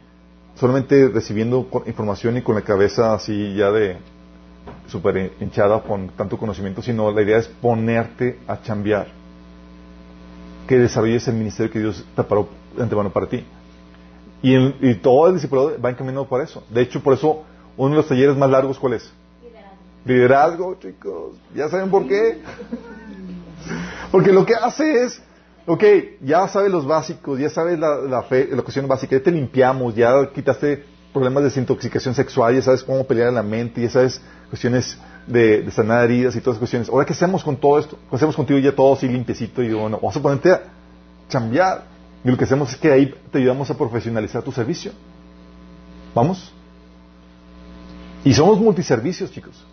solamente recibiendo información y con la cabeza así ya de súper hinchada con tanto conocimiento, sino la idea es ponerte a chambear, que desarrolles el ministerio que Dios preparó de antemano para ti. Y, todo el discipulado va encaminado para eso. De hecho, por eso, uno de los talleres más largos, ¿cuál es? Liderazgo. Liderazgo, chicos. ¿Ya saben por qué? Porque lo que hace es ok, ya sabes los básicos, ya sabes la, la, fe, la cuestión básica, ya te limpiamos, ya quitaste problemas de desintoxicación sexual, ya sabes cómo pelear en la mente, ya sabes cuestiones de, sanar heridas y todas esas cuestiones. Ahora, ¿qué hacemos con todo esto? ¿Qué hacemos contigo ya todo así limpiecito? Y bueno, vamos a ponerte a cambiar. Y lo que hacemos es que ahí te ayudamos a profesionalizar tu servicio. ¿Vamos? Y somos multiservicios, chicos.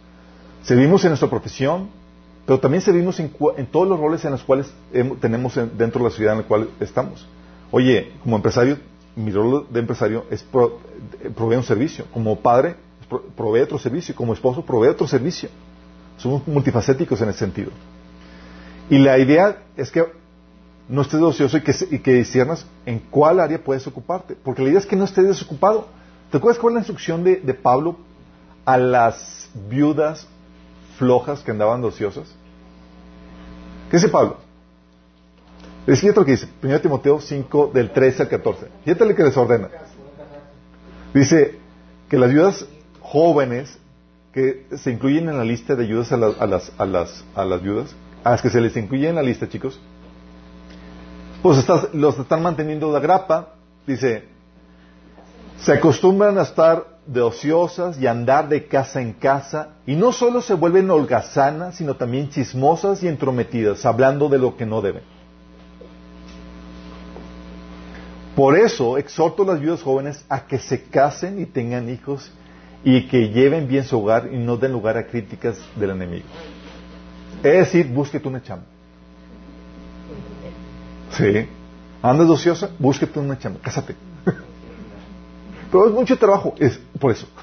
Servimos en nuestra profesión, pero también servimos en, todos los roles en los cuales tenemos dentro de la sociedad en la cual estamos. Oye, como empresario, mi rol de empresario es proveer un servicio. Como padre, provee otro servicio. Como esposo, provee otro servicio. Somos multifacéticos en ese sentido. Y la idea es que no estés ocioso y que, y en cuál área puedes ocuparte. Porque la idea es que no estés desocupado. ¿Te acuerdas cuál es la instrucción de, Pablo a las viudas flojas que andaban ociosas? ¿Qué dice Pablo? Es lo que dice, 1 Timoteo 5, del 13 al 14. Fíjate lo que les ordena. Dice que las viudas jóvenes que se incluyen en la lista de ayudas a, las, a, las, a, las, a las viudas, a las que se les incluye en la lista, chicos, pues estás, los están manteniendo la grapa, dice, se acostumbran a estar de ociosas y andar de casa en casa, y no solo se vuelven holgazanas, sino también chismosas y entrometidas, hablando de lo que no deben. Por eso exhorto a las viudas jóvenes a que se casen y tengan hijos y que lleven bien su hogar y no den lugar a críticas del enemigo. Es decir, búsquete una chamba. Sí. Andas ociosa, búsquete una chamba, cásate. Pero es mucho trabajo, es por eso.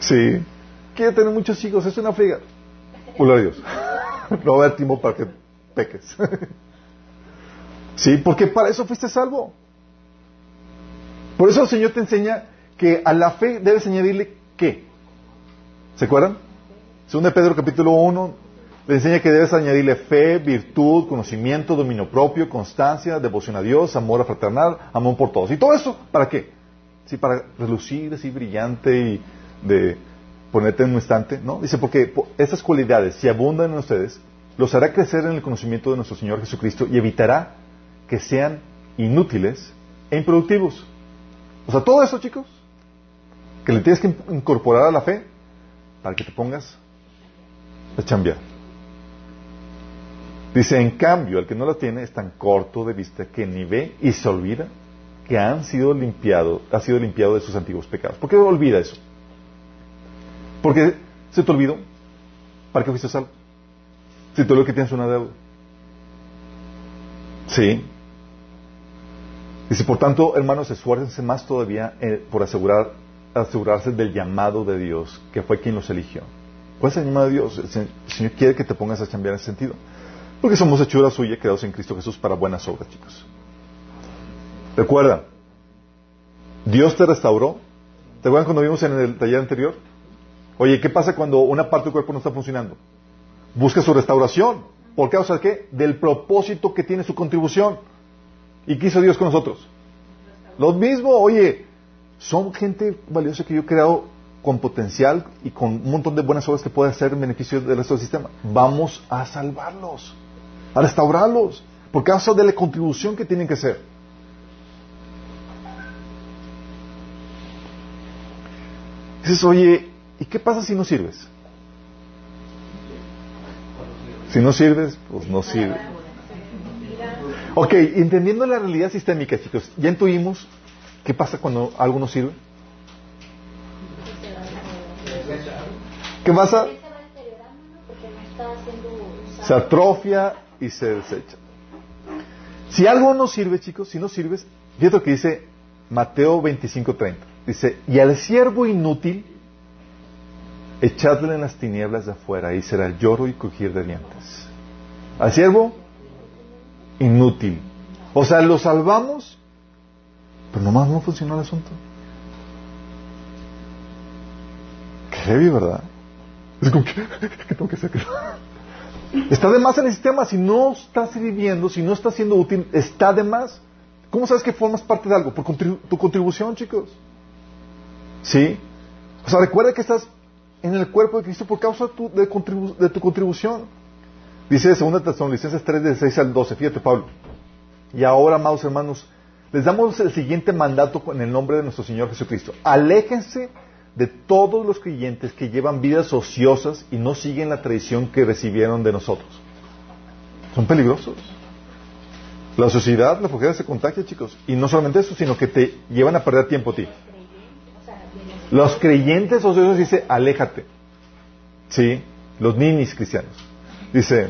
Sí. Quiere tener muchos hijos, es una friga. Hola Dios. No va a haber tiempo para que peques. Sí, porque para eso fuiste salvo. Por eso el Señor te enseña que a la fe debes añadirle qué. ¿Se acuerdan? Según de Pedro capítulo 1, le enseña que debes añadirle fe, virtud, conocimiento, dominio propio, constancia, devoción a Dios, amor a fraternal, amor por todos. ¿Y todo eso para qué? Sí, para relucir así brillante y de ponerte en un instante, ¿no? Dice, porque esas cualidades, si abundan en ustedes, los hará crecer en el conocimiento de nuestro Señor Jesucristo y evitará que sean inútiles e improductivos. O sea, todo eso, chicos, que le tienes que incorporar a la fe para que te pongas a chambear. Dice, en cambio, el que no la tiene es tan corto de vista que ni ve y se olvida que han sido limpiado, ha sido limpiado de sus antiguos pecados. ¿Por qué olvida eso? Porque se te olvidó. ¿Para qué fuiste salvo? Si te olvidó que tienes una deuda. Sí. Dice, por tanto, hermanos, esfuércense más todavía eh, por asegurar, asegurarse del llamado de Dios, que fue quien los eligió. ¿Cuál es el llamado de Dios? El Señor quiere que te pongas a cambiar en ese sentido. Porque somos hechura suya, creados en Cristo Jesús para buenas obras, chicos. Recuerda, Dios te restauró. ¿Te acuerdan cuando vimos en el taller anterior? Oye, ¿qué pasa cuando una parte del cuerpo no está funcionando? Busca su restauración. ¿Por causa de qué? Del propósito que tiene su contribución. ¿Y qué hizo Dios con nosotros? Lo mismo, oye, son gente valiosa que yo he creado con potencial y con un montón de buenas obras que puede hacer en beneficio del resto del sistema. Vamos a salvarlos, a restaurarlos, por causa de la contribución que tienen que hacer. Dices, oye, ¿y qué pasa si no sirves? Si no sirves, pues no sirve. Ok, entendiendo la realidad sistémica, chicos, ya intuimos qué pasa cuando algo no sirve. ¿Qué pasa? Se atrofia y se desecha. Si algo no sirve, chicos, si no sirves, fíjate lo que dice Mateo 25:30. Dice, y al siervo inútil, echadle en las tinieblas de afuera, y será el lloro y crujir de dientes. Al siervo inútil. O sea, lo salvamos, pero nomás no funcionó el asunto. Qué heavy, ¿verdad? Es como que, ¿qué tengo que hacer? Está de más en el sistema. Si no está sirviendo, si no está siendo útil, está de más. ¿Cómo sabes que formas parte de algo? Por tu contribución, chicos. ¿Sí? O sea, recuerda que estás en el cuerpo de Cristo por causa de tu, de tu contribución. Dice 2 Tesalonicenses 3, de 6 al 12. Fíjate, Pablo. Y ahora, amados hermanos, les damos el siguiente mandato en el nombre de nuestro Señor Jesucristo. Aléjense de todos los creyentes que llevan vidas ociosas y no siguen la tradición que recibieron de nosotros. Son peligrosos. La sociedad, la flojera se contagia, chicos. Y no solamente eso, sino que te llevan a perder tiempo a ti. Los creyentes ociosos dice, aléjate. ¿Sí? Los ninis cristianos. Dice,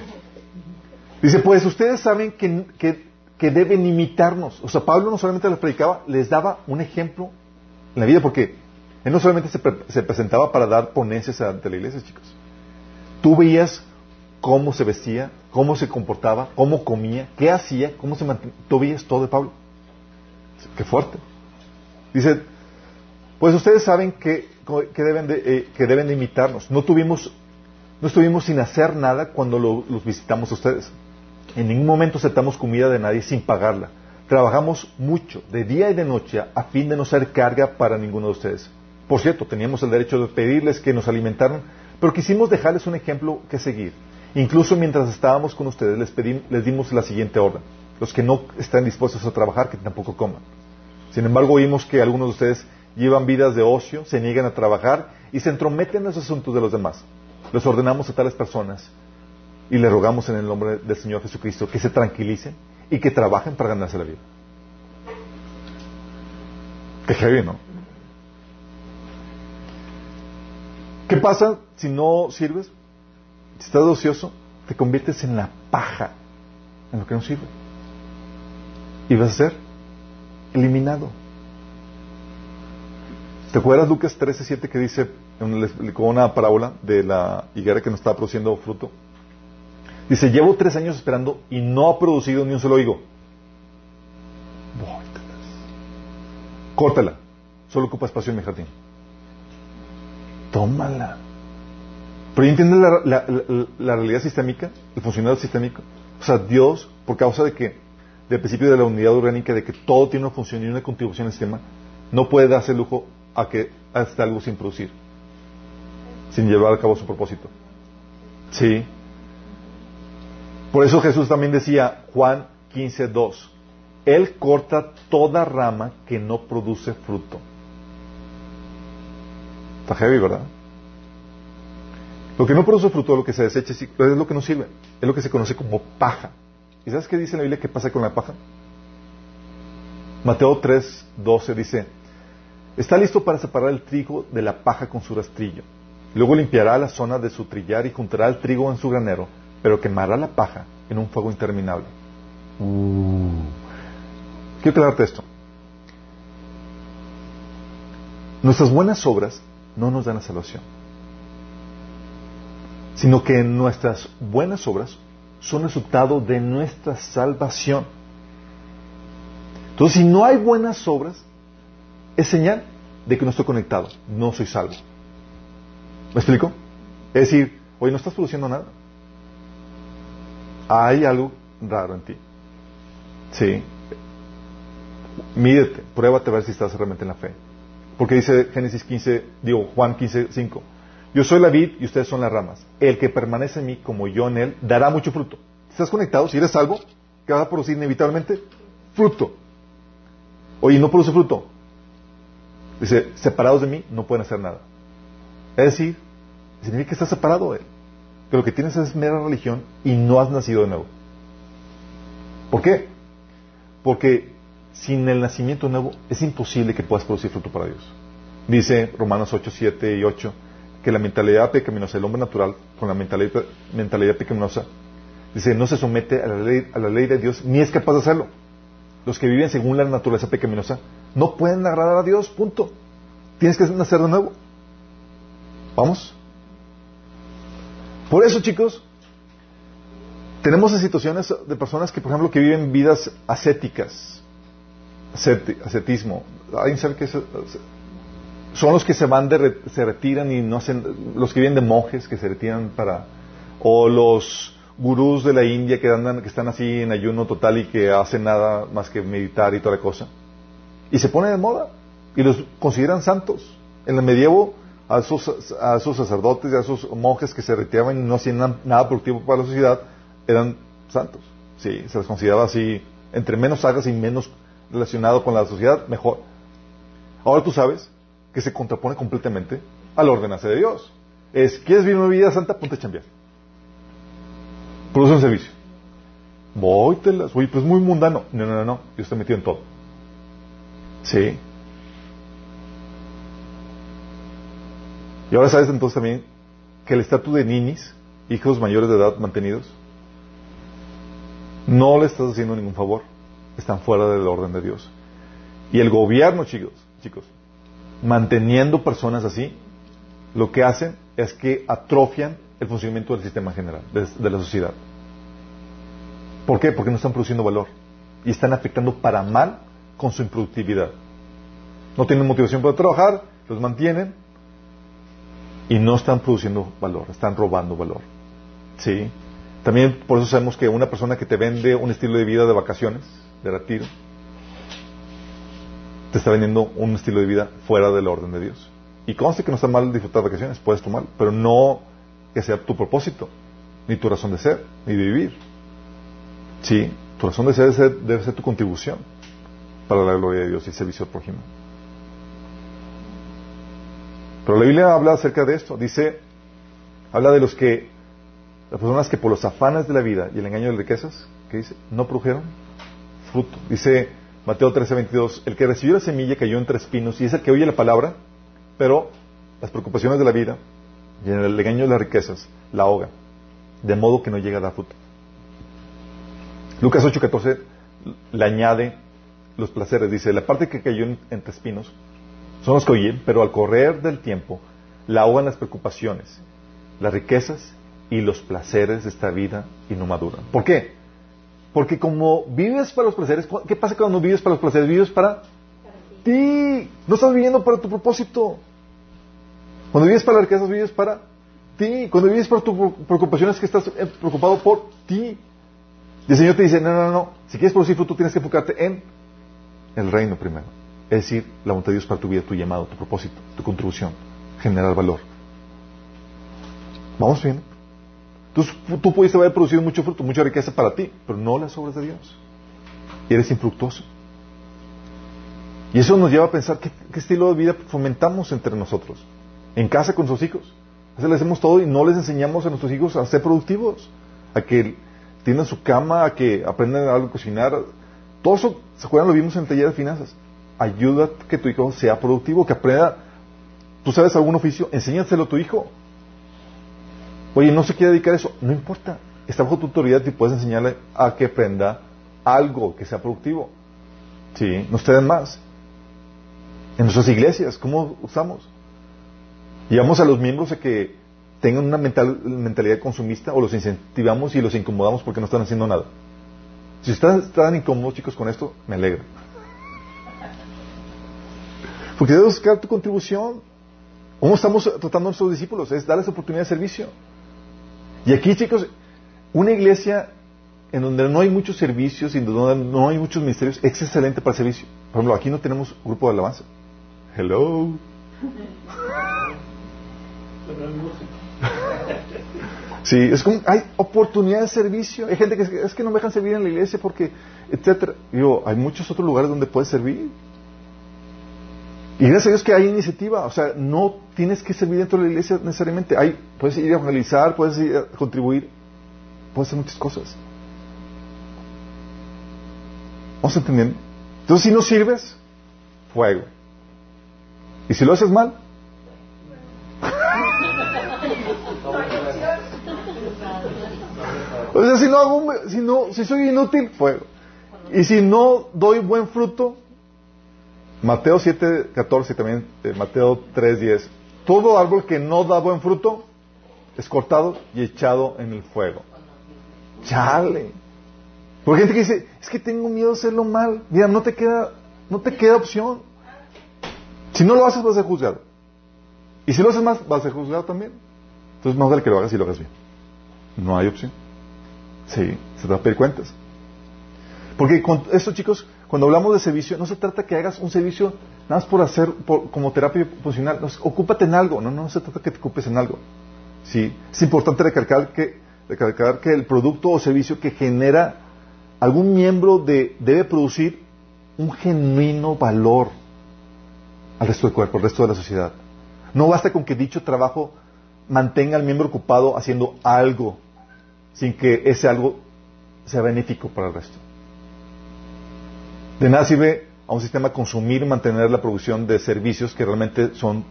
dice, pues ustedes saben que, que, deben imitarnos. O sea, Pablo no solamente les predicaba, les daba un ejemplo en la vida, porque él no solamente se, presentaba para dar ponencias ante la iglesia, chicos. Tú veías cómo se vestía, cómo se comportaba, cómo comía, qué hacía, cómo se mantenía. Tú veías todo de Pablo. Qué fuerte. Dice, pues ustedes saben que, que deben, de, eh, que deben de imitarnos. No tuvimos, no estuvimos sin hacer nada cuando los visitamos a ustedes. En ningún momento aceptamos comida de nadie sin pagarla. Trabajamos mucho, de día y de noche, a fin de no ser carga para ninguno de ustedes. Por cierto, teníamos el derecho de pedirles que nos alimentaran, pero quisimos dejarles un ejemplo que seguir. Incluso mientras estábamos con ustedes, les, les dimos la siguiente orden. Los que no están dispuestos a trabajar, que tampoco coman. Sin embargo, oímos que algunos de ustedes llevan vidas de ocio, se niegan a trabajar y se entrometen en los asuntos de los demás. Les ordenamos a tales personas y les rogamos en el nombre del Señor Jesucristo que se tranquilicen y que trabajen para ganarse la vida. Qué heavy, ¿no? ¿Qué pasa si no sirves? Si estás ocioso, te conviertes en la paja, en lo que no sirve. Y vas a ser eliminado. ¿Te acuerdas Lucas 13:7 que dice, le explicó una parábola de la higuera que no estaba produciendo fruto? Dice, llevo tres años esperando y no ha producido ni un solo higo. Córtala. Solo ocupa espacio en mi jardín. Tómala. Pero ¿entiendes la, la, realidad sistémica? El funcionamiento sistémico. O sea, Dios, por causa de que, del principio de la unidad orgánica, de que todo tiene una función y una contribución al sistema, no puede darse lujo a que hasta algo sin producir, sin llevar a cabo su propósito. Sí. Por eso Jesús también decía, Juan 15.2, Él corta toda rama que no produce fruto. Está heavy, ¿verdad? Lo que no produce fruto, lo que se desecha, es lo que no sirve. Es lo que se conoce como paja. ¿Y sabes qué dice la Biblia que pasa con la paja? Mateo 3.12 dice, está listo para separar el trigo de la paja con su rastrillo. Luego limpiará la zona de su trillar y juntará el trigo en su granero pero quemará la paja en un fuego interminable. Uh. Quiero aclararte esto. Nuestras buenas obras no nos dan la salvación, sino que nuestras buenas obras son resultado de nuestra salvación. Entonces, si no hay buenas obras, es señal de que no estoy conectado, no soy salvo. ¿Me explico? Es decir, hoy no estás produciendo nada hay algo raro en ti. Sí. Mídete, pruébate a ver si estás realmente en la fe. Porque dice Génesis 15, digo Juan 15, 5. Yo soy la vid y ustedes son las ramas. El que permanece en mí como yo en él dará mucho fruto. ¿Estás conectado? Si eres salvo, ¿qué va a producir inevitablemente? Fruto. Oye, no produce fruto. Dice, separados de mí no pueden hacer nada. Es decir, significa que estás separado de él que lo que tienes es mera religión y no has nacido de nuevo. ¿Por qué? Porque sin el nacimiento nuevo es imposible que puedas producir fruto para Dios. Dice Romanos 8, 7 y 8 que la mentalidad pecaminosa del hombre natural con la mentalidad, mentalidad pecaminosa dice no se somete a la, ley, a la ley de Dios ni es capaz de hacerlo. Los que viven según la naturaleza pecaminosa no pueden agradar a Dios, punto. Tienes que nacer de nuevo. ¿Vamos? Por eso, chicos, tenemos situaciones de personas que, por ejemplo, que viven vidas ascéticas, ascetismo. ¿Alguien sabe qué es? Son los que se van, de, se retiran y no hacen, los que viven de monjes que se retiran para, o los gurús de la India que andan, que están así en ayuno total y que hacen nada más que meditar y toda la cosa. Y se ponen de moda y los consideran santos. En el medievo a esos, a esos sacerdotes y a esos monjes que se retiraban y no hacían nada productivo para la sociedad, eran santos. Sí, se les consideraba así, entre menos hagas y menos relacionado con la sociedad, mejor. Ahora tú sabes que se contrapone completamente al ordenanza de Dios. Es, ¿quieres vivir una vida santa? Ponte a chambear. Produce un servicio. Voy, te las, oye, pues muy mundano. No, no, no, no, Dios está metido en todo. Sí. Y ahora sabes entonces también que el estatus de ninis, hijos mayores de edad mantenidos, no le estás haciendo ningún favor. Están fuera del orden de Dios. Y el gobierno, chicos, chicos, manteniendo personas así, lo que hacen es que atrofian el funcionamiento del sistema general, de, de la sociedad. ¿Por qué? Porque no están produciendo valor y están afectando para mal con su improductividad. No tienen motivación para trabajar, los mantienen y no están produciendo valor, están robando valor. ¿Sí? También por eso sabemos que una persona que te vende un estilo de vida de vacaciones, de retiro, te está vendiendo un estilo de vida fuera del orden de Dios. Y conste que no está mal disfrutar vacaciones, puedes tomar, pero no que sea tu propósito, ni tu razón de ser, ni de vivir. Sí, tu razón de ser ser, debe ser tu contribución para la gloria de Dios y servicio al prójimo. Pero la Biblia habla acerca de esto. Dice, habla de los que, las personas que por los afanes de la vida y el engaño de las riquezas, ¿qué dice? No produjeron fruto. Dice Mateo 13, 22, el que recibió la semilla cayó entre espinos y es el que oye la palabra, pero las preocupaciones de la vida y el engaño de las riquezas la ahoga, de modo que no llega a dar fruto. Lucas 8, 14 le añade los placeres. Dice, la parte que cayó entre espinos son los que oyen, pero al correr del tiempo la ahogan las preocupaciones, las riquezas y los placeres de esta vida y no maduran. ¿Por qué? Porque como vives para los placeres, ¿qué pasa cuando vives para los placeres? Vives para ti. No estás viviendo para tu propósito. Cuando vives para las riquezas, vives para ti. Cuando vives para tus preocupaciones, que estás eh, preocupado por ti. Y el Señor te dice, no, no, no, si quieres producir fruto, tienes que enfocarte en el reino primero. Es decir, la voluntad de Dios para tu vida, tu llamado, tu propósito, tu contribución, generar valor. ¿Vamos bien? Entonces, tú pudiste haber producido mucho fruto, mucha riqueza para ti, pero no las obras de Dios. Y eres infructuoso. Y eso nos lleva a pensar qué, estilo de vida fomentamos entre nosotros. En casa con nuestros hijos. Veces les hacemos todo y no les enseñamos a nuestros hijos a ser productivos, a que tiendan su cama, a que aprendan algo a cocinar. Todo eso, ¿se acuerdan? Lo vimos en el taller de finanzas ayuda que tu hijo sea productivo, que aprenda. Tú sabes algún oficio, enséñaselo a tu hijo. Oye, no se quiere dedicar a eso, no importa. Está bajo tu autoridad y puedes enseñarle a que aprenda algo que sea productivo. Sí, no ustedes más. En nuestras iglesias, ¿cómo usamos? Llevamos a los miembros a que tengan una mentalidad consumista o los incentivamos y los incomodamos porque no están haciendo nada. Si ustedes están incómodos, chicos, con esto, me alegra. Porque debes buscar tu contribución. ¿Cómo estamos tratando a nuestros discípulos? Es darles oportunidad de servicio. Y aquí, chicos, una iglesia en donde no hay muchos servicios y donde no hay muchos ministerios es excelente para el servicio. Por ejemplo, aquí no tenemos grupo de alabanza. Hello. Sí, es como, hay oportunidad de servicio. Hay gente que es que no me dejan servir en la iglesia porque, etcétera. Digo, hay muchos otros lugares donde puedes servir. Y gracias a Dios que hay iniciativa, o sea, no tienes que servir dentro de la iglesia necesariamente. Hay, puedes ir a evangelizar, puedes ir a contribuir, puedes hacer muchas cosas. ¿Vamos entendiendo? Entonces, si no sirves, fuego. Y si lo haces mal, o sea, si no hago, si no, si soy inútil, fuego. Y si no doy buen fruto, Mateo 7, 14 y también eh, Mateo 3, 10. Todo árbol que no da buen fruto es cortado y echado en el fuego. Chale. Porque gente que dice, es que tengo miedo de hacerlo mal. Mira, no te queda, no te queda opción. Si no lo haces, vas a ser juzgado. Y si lo haces más, vas a ser juzgado también. Entonces, más vale que lo hagas y lo hagas bien. No hay opción. Sí, se te va a pedir cuentas. Porque con esto, chicos, cuando hablamos de servicio, no se trata que hagas un servicio nada más por hacer como terapia funcional. No, ocúpate en algo. No, no se trata que te ocupes en algo. Sí, es importante recalcar que, recalcar que el producto o servicio que genera algún miembro de, debe producir un genuino valor al resto del cuerpo, al resto de la sociedad. No basta con que dicho trabajo mantenga al miembro ocupado haciendo algo sin que ese algo sea benéfico para el resto. De nada sirve a un sistema consumir y mantener la producción de servicios que realmente son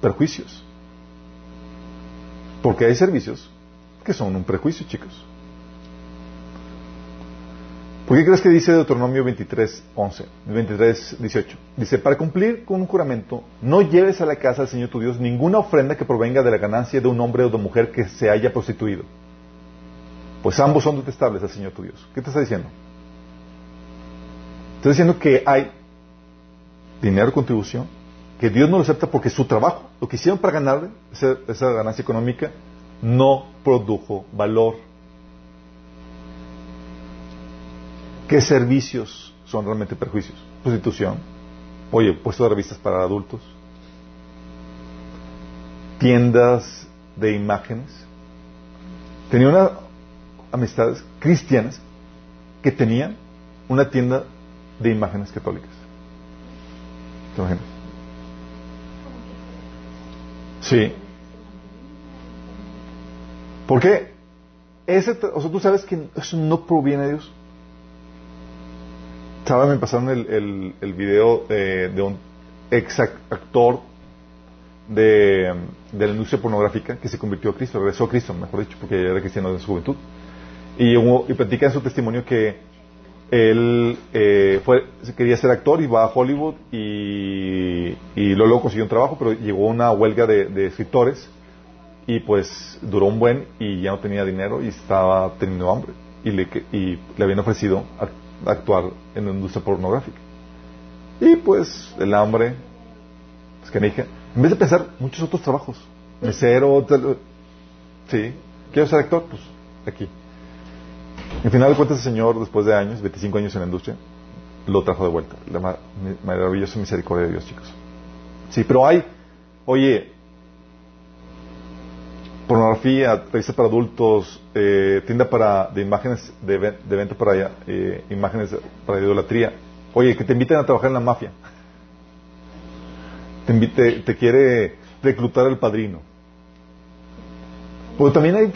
perjuicios. Porque hay servicios que son un prejuicio, chicos. ¿Por qué crees que dice Deuteronomio 23, 11, 23, 18? Dice, para cumplir con un juramento, no lleves a la casa del Señor tu Dios ninguna ofrenda que provenga de la ganancia de un hombre o de mujer que se haya prostituido. Pues ambos son detestables al Señor tu Dios. ¿Qué te está diciendo? Estoy diciendo que hay dinero contribución, que Dios no lo acepta porque su trabajo, lo que hicieron para ganar esa, esa ganancia económica, no produjo valor. ¿Qué servicios son realmente perjuicios? Prostitución, oye, puesto de revistas para adultos, tiendas de imágenes. Tenía unas amistades cristianas que tenían una tienda de imágenes católicas. ¿Te imaginas? Sí. ¿Por qué? Ese, o sea, tú sabes que eso no proviene de Dios. ¿Sabes? Me pasaron el, el, el video de, de, un ex actor de, de, la industria pornográfica que se convirtió a Cristo, regresó a Cristo, mejor dicho, porque era cristiano en su juventud. Y, y platica en su testimonio que él eh, fue, quería ser actor y va a Hollywood y, y luego consiguió un trabajo, pero llegó una huelga de, escritores y pues duró un buen y ya no tenía dinero y estaba teniendo hambre y le, y le habían ofrecido actuar en la industria pornográfica. Y pues el hambre, es que dije, en vez de pensar muchos otros trabajos, mesero, sí, quiero ser actor, pues aquí. Al final de cuentas, el Señor, después de años, 25 años en la industria, lo trajo de vuelta. La maravillosa misericordia de Dios, chicos. Sí, pero hay, oye, pornografía, revista para adultos, eh, tienda para, de imágenes, de, de evento para eh, imágenes para idolatría. Oye, que te inviten a trabajar en la mafia. Te, invite, te quiere reclutar el padrino. Pero también hay,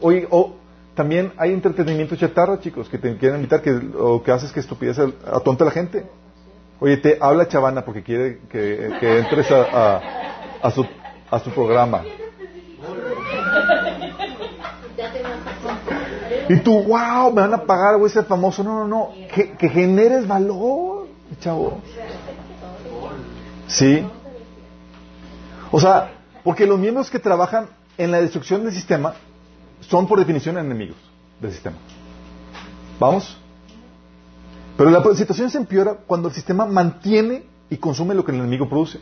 oye, o, también hay entretenimiento chatarra, chicos, que te quieren invitar, que lo que haces es que estupidez atonta a la gente. Oye, te habla Chavana porque quiere que, entres a, a, a, su, a su programa. Y tú, wow, me van a pagar, voy a ser famoso. No, no, no. Que, que generes valor, chavo. Sí. O sea, porque los miembros que trabajan en la destrucción del sistema son por definición enemigos del sistema. ¿Vamos? Pero la situación se empeora cuando el sistema mantiene y consume lo que el enemigo produce.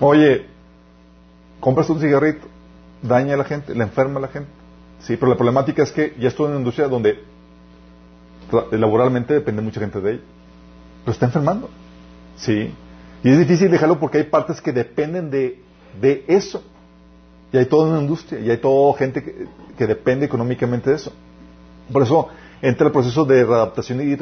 Oye, compras un cigarrito, daña a la gente, le enferma a la gente. Sí, pero la problemática es que ya estoy en una industria donde laboralmente depende mucha gente de ella. Pero está enfermando. Sí. Y es difícil dejarlo porque hay partes que dependen de, de eso. Y hay toda una industria, y hay toda gente que, depende económicamente de eso. Por eso entra el proceso de readaptación y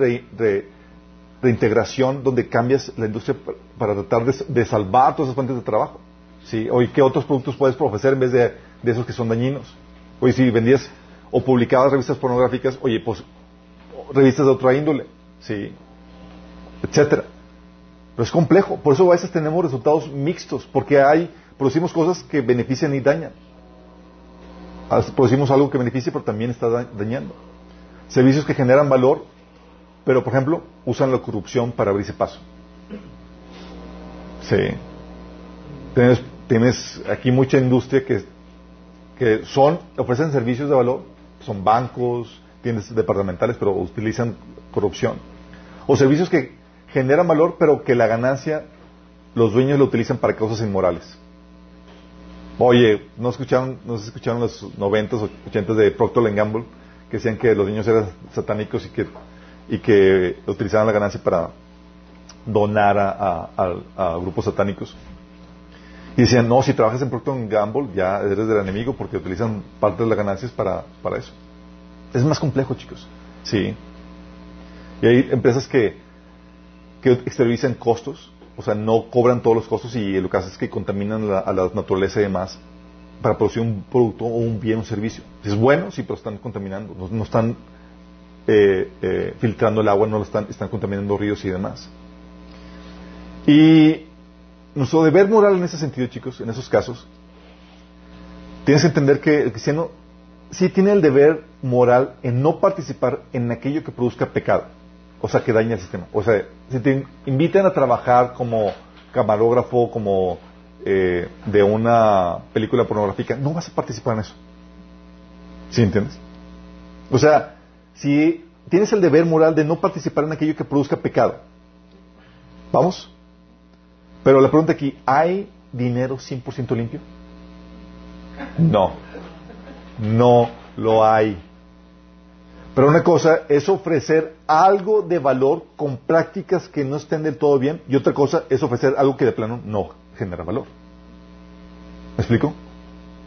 reintegración, donde cambias la industria para tratar de, salvar todas esas fuentes de trabajo. ¿Sí? Oye, ¿qué otros productos puedes ofrecer en vez de, de esos que son dañinos? Oye, si vendías o publicabas revistas pornográficas, oye, pues revistas de otra índole, ¿sí? Etcétera. Pero es complejo, por eso a veces tenemos resultados mixtos, porque hay producimos cosas que benefician y dañan. Producimos algo que beneficia, pero también está dañando. Servicios que generan valor, pero por ejemplo, usan la corrupción para abrirse paso. Sí. Tienes, aquí mucha industria que, que son, ofrecen servicios de valor, son bancos, tiendas departamentales, pero utilizan corrupción. O servicios que generan valor, pero que la ganancia los dueños lo utilizan para causas inmorales. Oye, ¿no escucharon, ¿no escucharon los noventas o ochentas de Procter Gamble que decían que los niños eran satánicos y que, y que utilizaban la ganancia para donar a, grupos satánicos? Y decían, no, si trabajas en Procter Gamble ya eres del enemigo porque utilizan parte de las ganancias para, para eso. Es más complejo, chicos. Sí. Y hay empresas que, que exteriorizan costos o sea, no cobran todos los costos y lo que hacen es que contaminan a la naturaleza y demás para producir un producto o un bien o un servicio. Es bueno, sí, pero están contaminando, no, están eh, eh, filtrando el agua, no lo están, están contaminando ríos y demás. Y nuestro deber moral en ese sentido, chicos, en esos casos, tienes que entender que el cristiano sí tiene el deber moral en no participar en aquello que produzca pecado o sea, que daña el sistema. O sea, si te invitan a trabajar como camarógrafo, como eh, de una película pornográfica, no vas a participar en eso. ¿Sí entiendes? O sea, si tienes el deber moral de no participar en aquello que produzca pecado, ¿Vamos? Pero la pregunta aquí, ¿hay dinero 100% limpio? No. No lo hay. Pero una cosa es ofrecer algo de valor con prácticas que no estén del todo bien y otra cosa es ofrecer algo que de plano no genera valor. ¿Me explico?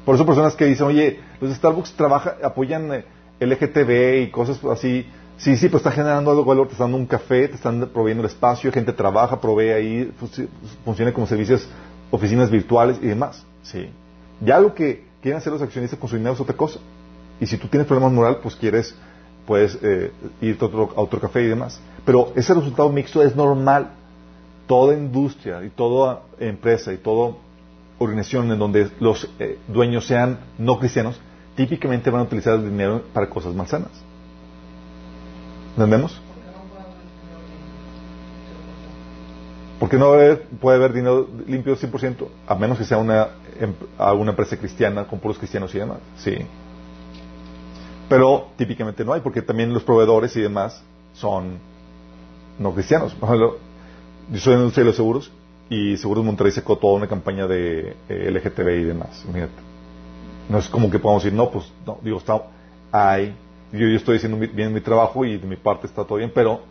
Por eso personas que dicen, oye, los Starbucks trabaja, apoyan eh, LGTB y cosas así. Sí, sí, pues está generando algo de valor, te están dando un café, te están proveyendo el espacio, gente trabaja, provee ahí, funciona como servicios, oficinas virtuales y demás. Sí. Ya lo que quieren hacer los accionistas con su dinero es otra cosa. Y si tú tienes problemas moral, pues quieres, puedes eh, ir a otro, a otro café y demás. Pero ese resultado mixto es normal. Toda industria y toda empresa y toda organización en donde los eh, dueños sean no cristianos, típicamente van a utilizar el dinero para cosas malsanas. ¿Entendemos? Porque no puede haber dinero limpio 100%, a menos que sea una, em, una empresa cristiana con puros cristianos y demás. Sí. Pero típicamente no hay, porque también los proveedores y demás son no cristianos. Por ejemplo, yo soy en la industria de los seguros y Seguros Monterrey sacó toda una campaña de eh, LGTB y demás. No es como que podamos decir, no, pues, no, digo, está, hay, yo, yo estoy haciendo bien mi trabajo y de mi parte está todo bien, pero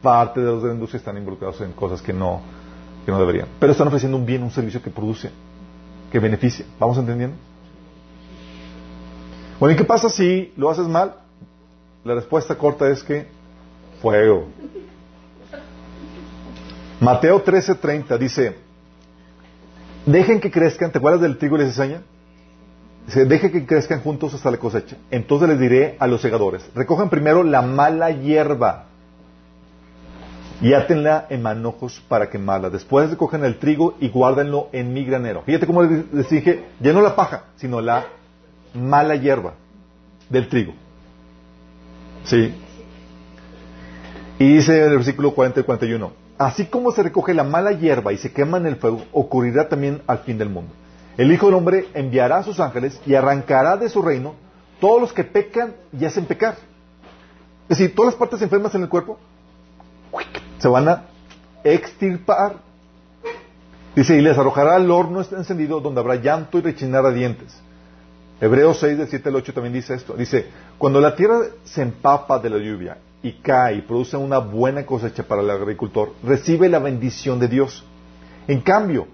parte de los de la industria están involucrados en cosas que no, que no deberían. Pero están ofreciendo un bien, un servicio que produce, que beneficia. ¿Vamos entendiendo? Bueno, ¿y qué pasa si lo haces mal? La respuesta corta es que fuego. Mateo 13:30 dice, dejen que crezcan, ¿te acuerdas del trigo y la cizaña? Dice, dejen que crezcan juntos hasta la cosecha. Entonces les diré a los segadores, recojan primero la mala hierba y átenla en manojos para quemarla. Después recogen el trigo y guárdenlo en mi granero. Fíjate cómo les dije, ya no la paja, sino la mala hierba del trigo. ¿Sí? Y dice en el versículo 40 y 41, Así como se recoge la mala hierba y se quema en el fuego, ocurrirá también al fin del mundo. El Hijo del Hombre enviará a sus ángeles y arrancará de su reino todos los que pecan y hacen pecar. Es decir, todas las partes enfermas en el cuerpo se van a extirpar. Dice, y les arrojará al horno encendido donde habrá llanto y rechinar a dientes. Hebreos 6, del 7 al 8 también dice esto. Dice, cuando la tierra se empapa de la lluvia y cae y produce una buena cosecha para el agricultor, recibe la bendición de Dios. En cambio,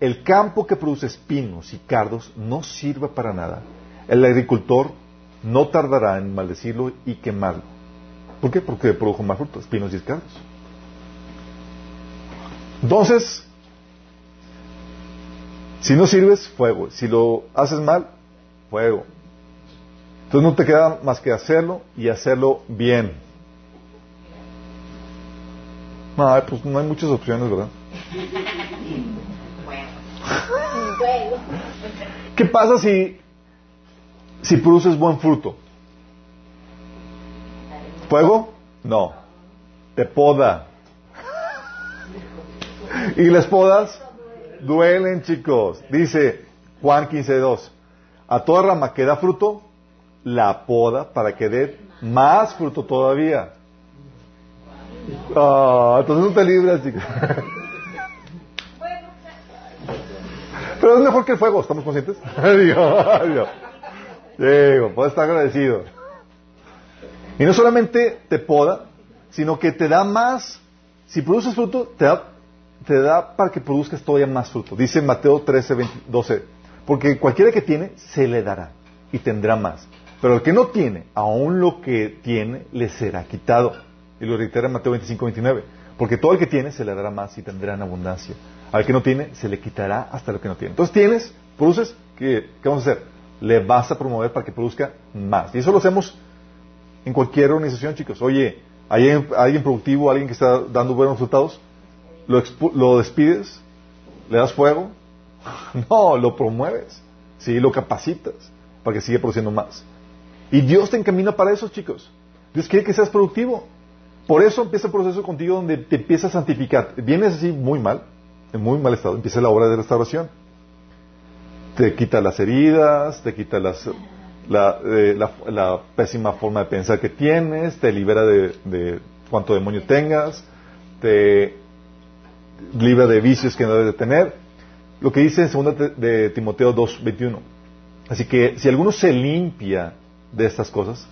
el campo que produce espinos y cardos no sirve para nada. El agricultor no tardará en maldecirlo y quemarlo. ¿Por qué? Porque produjo más frutos, espinos y cardos. Entonces, si no sirves, fuego. Si lo haces mal, fuego. Entonces no te queda más que hacerlo y hacerlo bien. No, pues no hay muchas opciones, ¿verdad? ¿Qué pasa si, si produces buen fruto? ¿Fuego? No. Te poda. Y las podas duelen, chicos. Dice Juan 15.2. A toda rama que da fruto, la poda para que dé más fruto todavía. Ah, entonces no te libras, chicos. Pero es mejor que el fuego, ¿estamos conscientes? Digo, digo, puedes estar agradecido. Y no solamente te poda, sino que te da más, si produces fruto, te da, te da para que produzcas todavía más fruto. Dice Mateo 13, 12, porque cualquiera que tiene, se le dará y tendrá más. Pero el que no tiene, aún lo que tiene, le será quitado. Y lo reitera en Mateo 25, 29. Porque todo el que tiene se le dará más y tendrá en abundancia. Al que no tiene, se le quitará hasta lo que no tiene. Entonces tienes, produces, ¿qué, ¿qué vamos a hacer? Le vas a promover para que produzca más. Y eso lo hacemos en cualquier organización, chicos. Oye, hay alguien productivo, alguien que está dando buenos resultados, lo, lo despides, le das fuego, no, lo promueves, sí, lo capacitas para que siga produciendo más. Y Dios te encamina para eso, chicos. Dios quiere que seas productivo. Por eso empieza el proceso contigo donde te empiezas a santificar. Vienes así muy mal, en muy mal estado, empieza la obra de restauración. Te quita las heridas, te quita eh, la, pésima forma de pensar que tienes, te libera de, de cuánto demonio tengas, te libre de vicios que no debe de tener. Lo que dice en 2 de Timoteo 2, 21. Así que si alguno se limpia de estas cosas,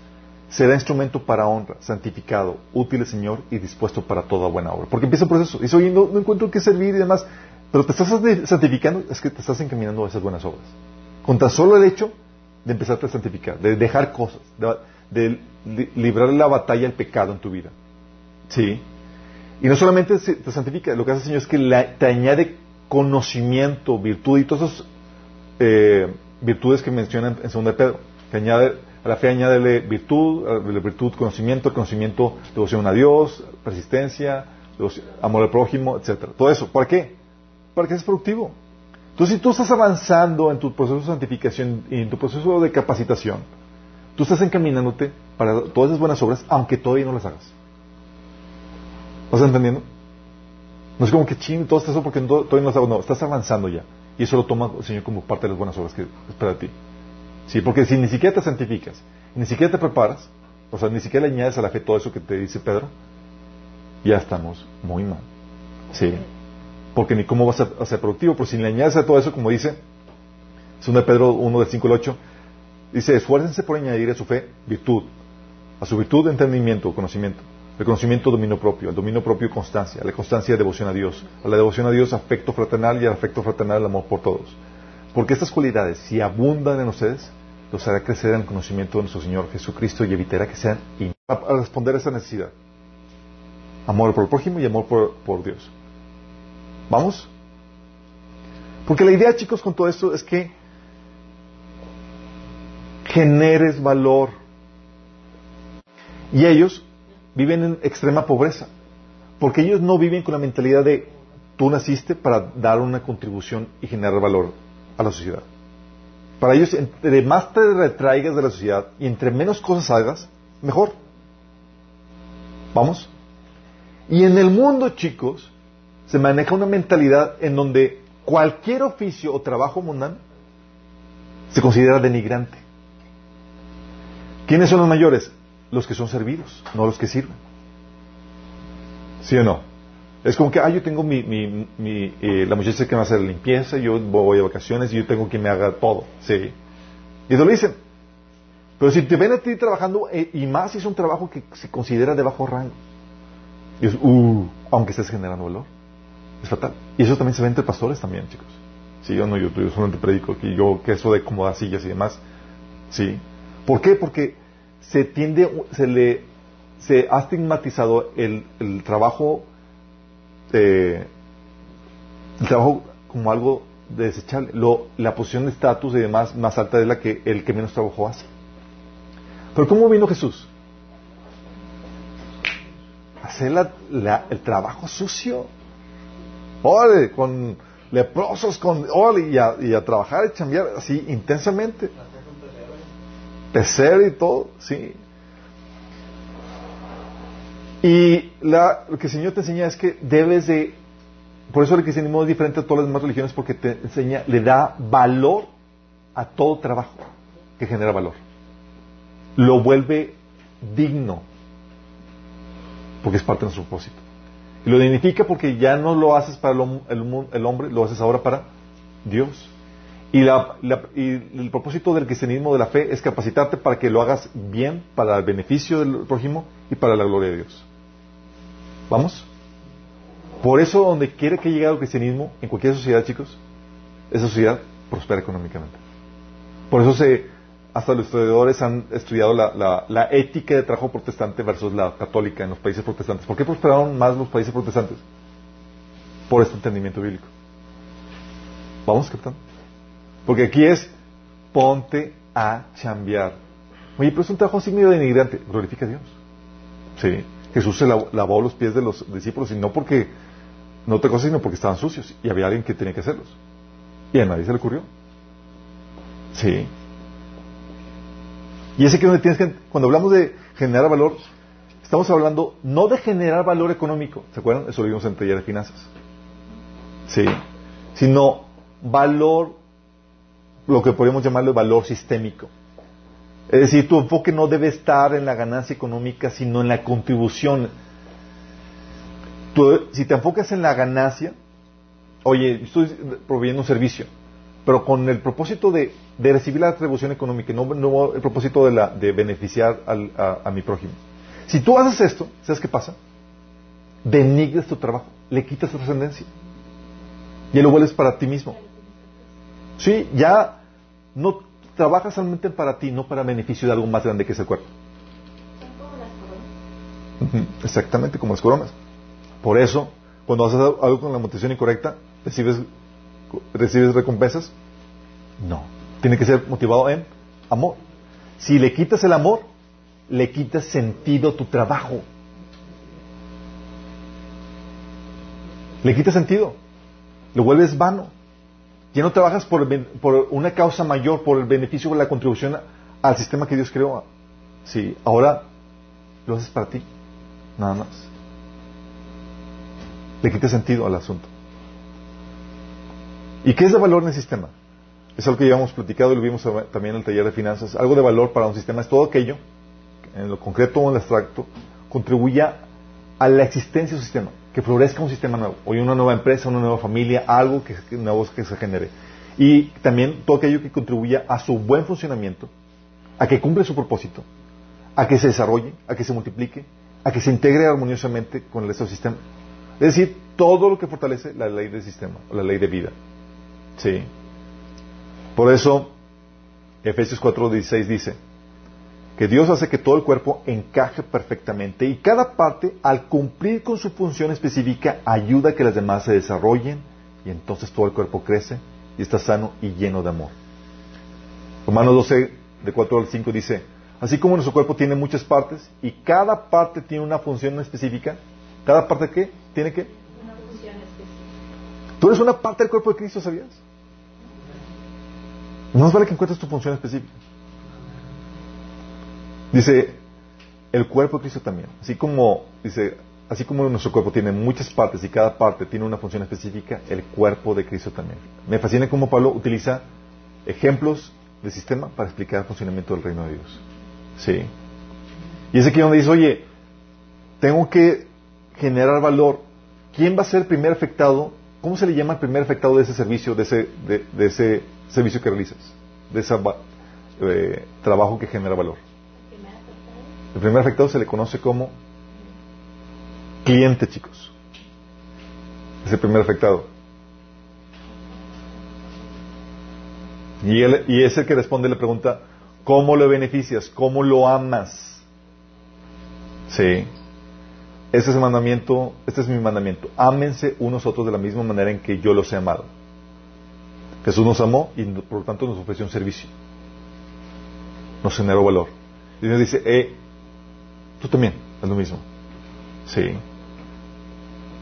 será instrumento para honra, santificado, útil al Señor y dispuesto para toda buena obra. Porque empieza el proceso. Dice, oye, no, encuentro qué servir y demás. Pero te estás santificando, es que te estás encaminando a esas buenas obras. Contra solo el hecho de empezarte a santificar, de dejar cosas, de, librar la batalla al pecado en tu vida. ¿Sí? Y no solamente te santifica, lo que hace el Señor es que te añade conocimiento, virtud y todas esas eh, virtudes que mencionan en 2 de Pedro. Te añade, a la fe añádele virtud, la virtud conocimiento, conocimiento devoción a Dios, persistencia, amor al prójimo, etcétera. Todo eso. ¿Para qué? Para que productivo. Entonces, si tú estás avanzando en tu proceso de santificación y en tu proceso de capacitación, tú estás encaminándote para todas esas buenas obras, aunque todavía no las hagas. ¿Estás entendiendo? No es como que ching, todo eso porque todavía no hago. No, estás avanzando ya. Y eso lo toma el Señor como parte de las buenas obras que espera de ti. Sí, porque si ni siquiera te santificas, ni siquiera te preparas, o sea, ni siquiera le añades a la fe todo eso que te dice Pedro, ya estamos muy mal. Sí porque ni cómo vas a, ser productivo. Pero si le añades a todo eso, como dice, es de Pedro 1 del 5 al 8, dice, esfuércense por añadir a su fe virtud, a su virtud entendimiento, conocimiento, el conocimiento dominio propio, el dominio propio constancia, la constancia devoción a Dios, a la devoción a Dios afecto fraternal y al afecto fraternal el amor por todos. Porque estas cualidades, si abundan en ustedes, los hará crecer en el conocimiento de nuestro Señor Jesucristo y evitará que sean a responder a esa necesidad. Amor por el prójimo y amor por Dios. ¿Vamos? Porque la idea, chicos, con todo esto es que generes valor. Y ellos viven en extrema pobreza. Porque ellos no viven con la mentalidad de tú naciste para dar una contribución y generar valor a la sociedad. Para ellos, entre más te retraigas de la sociedad y entre menos cosas hagas, mejor. ¿Vamos? Y en el mundo, chicos, se maneja una mentalidad en donde cualquier oficio o trabajo mundano se considera denigrante. ¿Quiénes son los mayores? Los que son servidos, no los que sirven. ¿Sí o no? Es como que, ah, yo tengo mi, mi, eh, la muchacha que me va a hacer la limpieza, yo voy de vacaciones y yo tengo quien me haga todo. Sí. Y lo dicen. Pero si te ven a ti trabajando, eh, y más si es un trabajo que se considera de bajo rango, y es, uh, aunque estés generando valor. Es fatal. Y eso también se ve entre pastores también, chicos. Sí, yo no, yo, solamente predico aquí, yo que eso de acomodar sillas y demás. Sí. ¿Por qué? Porque se tiende, se le, se ha estigmatizado el, el trabajo, eh, el trabajo como algo desechable. Lo, la posición de estatus y demás más alta es la que el que menos trabajo hace. Pero ¿cómo vino Jesús? Hacer la, el trabajo sucio órale, con leprosos, con, órale, y a, y a trabajar y chambear así intensamente. Pecer y todo, sí. Y la, lo que el Señor te enseña es que debes de, por eso el cristianismo es diferente a todas las demás religiones, porque te enseña, le da valor a todo trabajo que genera valor. Lo vuelve digno, porque es parte de nuestro propósito. Y lo dignifica porque ya no lo haces para el, hombre, lo haces ahora para Dios. Y, el propósito del cristianismo de la fe es capacitarte para que lo hagas bien, para el beneficio del prójimo y para la gloria de Dios. ¿Vamos? Por eso, donde quiere que llegue el cristianismo, en cualquier sociedad, chicos, esa sociedad prospera económicamente. Por eso se, hasta los estudiadores han estudiado la, ética de trabajo protestante versus la católica en los países protestantes. ¿Por qué prosperaron más los países protestantes? Por este entendimiento bíblico. ¿Vamos, capitán? Porque aquí es ponte a chambear. Oye, pero es un trabajo así medio denigrante. Glorifica a Dios. Sí. Jesús se lavó los pies de los discípulos y no porque, no otra cosa, sino porque estaban sucios y había alguien que tenía que hacerlos. Y a nadie se le ocurrió. Sí. Y ese que donde tienes que, cuando hablamos de generar valor, estamos hablando no de generar valor económico, ¿se acuerdan? Eso lo vimos en taller de finanzas. Sí. Sino valor, lo que podríamos llamarle valor sistémico. Es decir, tu enfoque no debe estar en la ganancia económica, sino en la contribución. si te enfocas en la ganancia, oye, estoy proveyendo un servicio, pero con el propósito de, recibir la retribución económica, no, no el propósito de, la, de beneficiar a, mi prójimo. Si tú haces esto, ¿sabes qué pasa? Denigres tu trabajo, le quitas trascendencia y lo vuelves para ti mismo. Sí, ya no trabajas solamente para ti, no para beneficio de algo más grande que es el cuerpo. Exactamente, como las coronas. Por eso, cuando haces algo con la motivación incorrecta, recibes, recibes recompensas. No, tiene que ser motivado en amor. Si le quitas el amor, le quitas sentido a tu trabajo. Le quitas sentido. Lo vuelves vano. Ya no trabajas por, una causa mayor, por el beneficio, por la contribución al sistema que Dios creó. Sí, ahora lo haces para ti. Nada más. Le quita sentido al asunto. ¿Y qué es de valor en el sistema? Es algo que ya hemos platicado y lo vimos también en el taller de finanzas. Algo de valor para un sistema es todo aquello, en lo concreto o en lo abstracto, contribuya a la existencia de un sistema, que florezca un sistema nuevo, o una nueva empresa, una nueva familia, algo que, que se genere. Y también todo aquello que contribuya a su buen funcionamiento, a que cumple su propósito, a que se desarrolle, a que se multiplique a que se integre armoniosamente con el resto del sistema. Es decir, todo lo que fortalece la ley del sistema, la ley de vida. Sí. Por eso, Efesios 4:16 dice que Dios hace que todo el cuerpo encaje perfectamente y cada parte, al cumplir con su función específica, ayuda a que las demás se desarrollen y entonces todo el cuerpo crece y está sano y lleno de amor. Romanos 12, de 4 al 5 dice, Así como nuestro cuerpo tiene muchas partes y cada parte tiene una función específica, ¿cada parte qué? ¿Tiene qué? Una función específica. Tú eres una parte del cuerpo de Cristo, ¿sabías? No es vale que encuentres tu función específica. Dice, el cuerpo de Cristo también. Así como, dice, así como nuestro cuerpo tiene muchas partes y cada parte tiene una función específica, el cuerpo de Cristo también. Me fascina cómo Pablo utiliza ejemplos del sistema para explicar el funcionamiento del reino de Dios. Sí. Y es aquí donde dice, oye, tengo que generar valor. ¿Quién va a ser el primer afectado? ¿Cómo se le llama el primer afectado de ese servicio, de ese, de, ese servicio que realizas? De ese eh, trabajo que genera valor. El primer afectado se le conoce como cliente, chicos. Es el primer afectado. Y, él, y es el que responde la pregunta, ¿Cómo lo beneficias? ¿Cómo lo amas? Sí. Este es el mandamiento, este es mi mandamiento. Ámense unos a otros de la misma manera en que yo los he amado. Jesús nos amó y por lo tanto nos ofreció un servicio. Nos generó valor. Y Dios dice, eh, tú también, es lo mismo. Sí.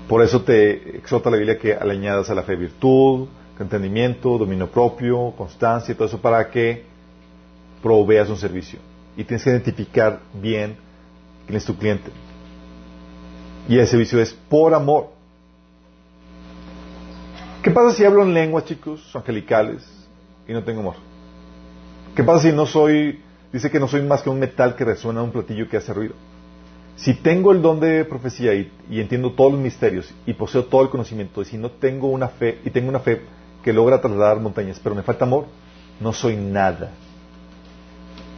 Por eso te exhorta la Biblia que le añadas a la fe virtud, entendimiento, dominio propio, constancia y todo eso para que proveas un servicio. Y tienes que identificar bien quién es tu cliente. Y el servicio es por amor. ¿Qué pasa si hablo en lenguas, chicos, angelicales, y no tengo amor? ¿Qué pasa si no soy, dice que no soy más que un metal que resuena en un platillo que hace ruido? Si tengo el don de profecía y, entiendo todos los misterios y poseo todo el conocimiento, y si no tengo una fe, y tengo una fe que logra trasladar montañas, pero me falta amor, no soy nada.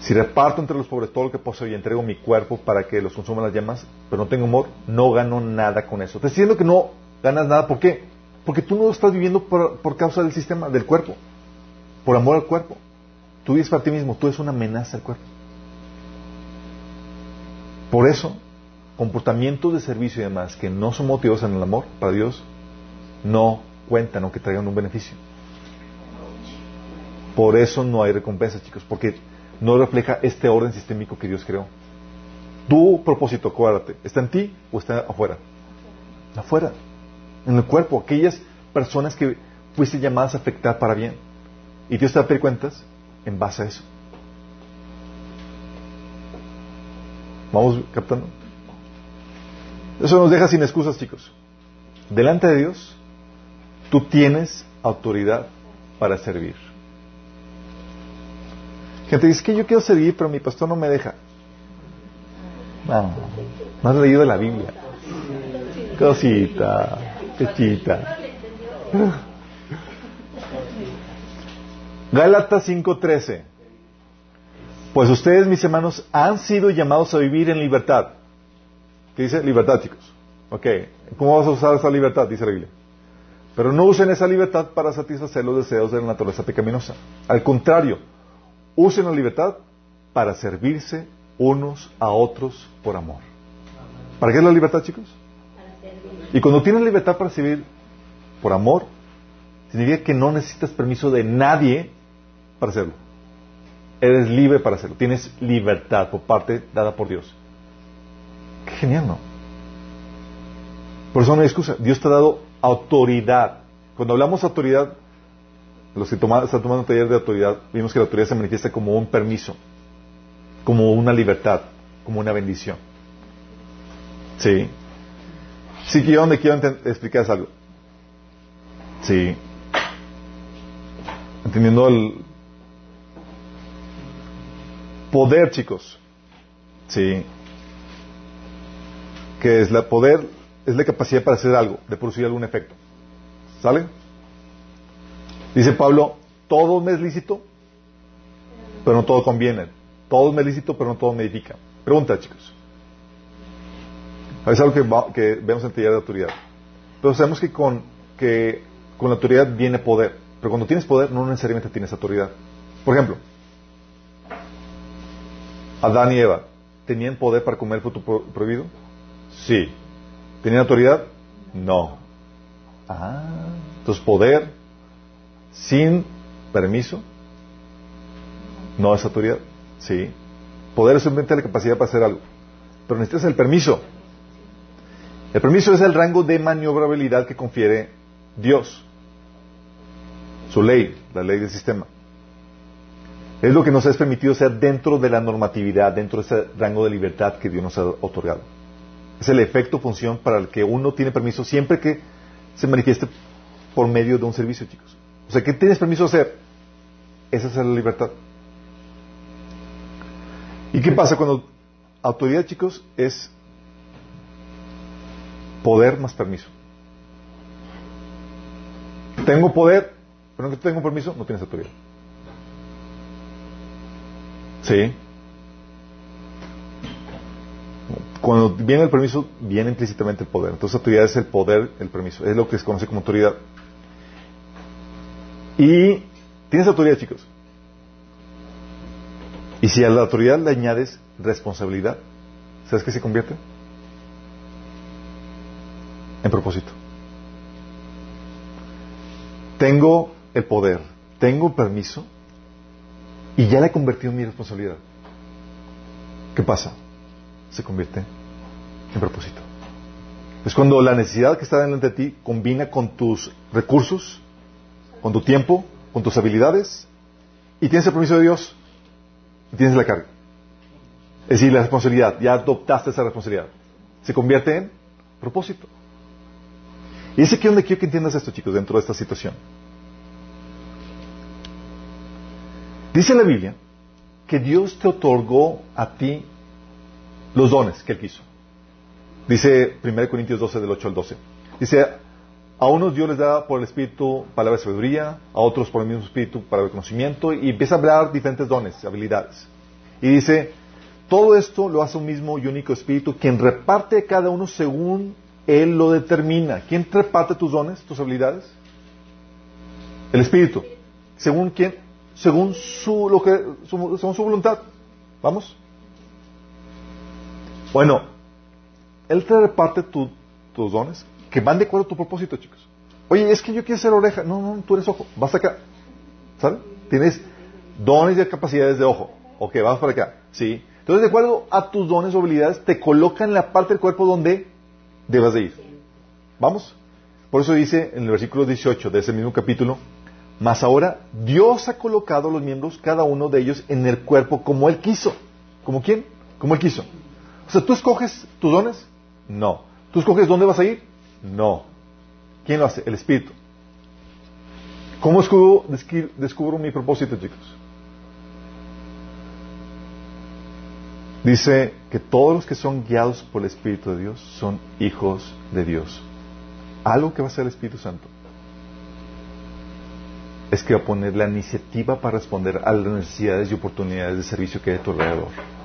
Si reparto entre los pobres todo lo que poseo y entrego mi cuerpo para que los consuman las llamas, pero no tengo amor, no gano nada con eso. Te estoy diciendo que no ganas nada. ¿Por qué? Porque tú no estás viviendo por, causa del sistema, del cuerpo, por amor al cuerpo. Tú vives para ti mismo, tú eres una amenaza al cuerpo. Por eso, comportamientos de servicio y demás que no son motivados en el amor para Dios, no cuentan o que traigan un beneficio. Por eso no hay recompensa, chicos, porque no refleja este orden sistémico que Dios creó. Tu propósito, acuérdate, ¿está en ti o está afuera? Afuera, en el cuerpo, aquellas personas que fuiste llamadas a afectar para bien. Y Dios te va a pedir cuentas en base a eso. ¿Vamos captando? Eso nos deja sin excusas, chicos. Delante de Dios, tú tienes autoridad para servir. Gente dice que yo quiero servir, pero mi pastor no me deja. No, no has leído la Biblia. Cosita, pechita. Gálatas 5:13. Pues ustedes, mis hermanos, han sido llamados a vivir en libertad. ¿Qué dice? Libertad, chicos. Ok. ¿Cómo vas a usar esa libertad? Dice la Biblia. Pero no usen esa libertad para satisfacer los deseos de la naturaleza pecaminosa. Al contrario, usen la libertad para servirse unos a otros por amor. ¿Para qué es la libertad, chicos? Y cuando tienes libertad para servir por amor, significa que no necesitas permiso de nadie para hacerlo. Eres libre para hacerlo. Tienes libertad por parte dada por Dios. Qué genial, ¿no? Por eso no hay excusa. Dios te ha dado autoridad. Cuando hablamos de autoridad, los que están tomando taller de autoridad, vimos que la autoridad se manifiesta como un permiso, como una libertad, como una bendición. Sí. Sí, que yo donde quiero explicar algo. Sí. Entendiendo el poder, chicos. Sí. Que es la poder, es la capacidad para hacer algo, de producir algún efecto. ¿Sale? Dice Pablo, todo me es lícito, pero no todo conviene. Todo me es lícito, pero no todo me edifica. Pregunta, chicos. Es algo que, que vemos en teoría de autoridad. Pero sabemos que con, que con la autoridad viene poder. Pero cuando tienes poder, no necesariamente tienes autoridad. Por ejemplo, Adán y Eva, ¿tenían poder para comer fruto prohibido? Sí. ¿Tenían autoridad? No. Ah, entonces poder sin permiso no es autoridad. Sí. Poder es simplemente la capacidad para hacer algo. Pero necesitas el permiso. El permiso es el rango de maniobrabilidad que confiere Dios. Su ley, la ley del sistema. Es lo que nos es permitido ser dentro de la normatividad, dentro de ese rango de libertad que Dios nos ha otorgado. Es el efecto función para el que uno tiene permiso siempre que se manifieste por medio de un servicio, chicos. O sea, ¿qué tienes permiso de hacer? Esa es la libertad. ¿Y qué pasa cuando autoridad, chicos, es poder más permiso? Tengo poder, pero no tengo permiso, no tienes autoridad. Sí. Cuando viene el permiso, viene implícitamente el poder. Entonces, autoridad es el poder, el permiso. Es lo que se conoce como autoridad. Y tienes autoridad, chicos. Y si a la autoridad le añades responsabilidad, ¿sabes qué se convierte? En propósito. Tengo el poder, tengo permiso y ya le he convertido en mi responsabilidad. ¿Qué pasa? Se convierte en propósito. Es cuando la necesidad que está delante de ti combina con tus recursos, con tu tiempo, con tus habilidades, y tienes el permiso de Dios, y tienes la carga. Es decir, la responsabilidad, ya adoptaste esa responsabilidad. Se convierte en propósito. Y es aquí donde quiero que entiendas esto, chicos, dentro de esta situación. Dice la Biblia que Dios te otorgó a ti los dones que Él quiso. Dice 1 Corintios 12, del 8 al 12. Dice, a unos Dios les da por el Espíritu palabra de sabiduría, a otros por el mismo Espíritu para el conocimiento, y empieza a hablar diferentes dones, habilidades. Y dice, todo esto lo hace un mismo y único Espíritu, quien reparte a cada uno según Él lo determina. ¿Quién reparte tus dones, tus habilidades? El Espíritu. ¿Según quién? Según su, lo que, según su voluntad. ¿Vamos? Bueno, Él te reparte tus dones que van de acuerdo a tu propósito, chicos. Oye, es que yo quiero ser oreja. No, no, tú eres ojo. Vas acá. ¿Sabes? Tienes dones y capacidades de ojo. Ok, vamos para acá. Sí. Entonces, de acuerdo a tus dones o habilidades, te colocan en la parte del cuerpo donde debas de ir. ¿Vamos? Por eso dice en el versículo 18 de ese mismo capítulo, mas ahora Dios ha colocado los miembros, cada uno de ellos, en el cuerpo como Él quiso. ¿Como quién? Como Él quiso. O sea, ¿tú escoges tus dones? No. ¿Tú escoges dónde vas a ir? No. ¿Quién lo hace? El Espíritu. ¿Cómo descubro, mi propósito, chicos? Dice que todos los que son guiados por el Espíritu de Dios son hijos de Dios. Algo que va a ser el Espíritu Santo. es que va a poner la iniciativa para responder a las necesidades y oportunidades de servicio que hay a tu alrededor.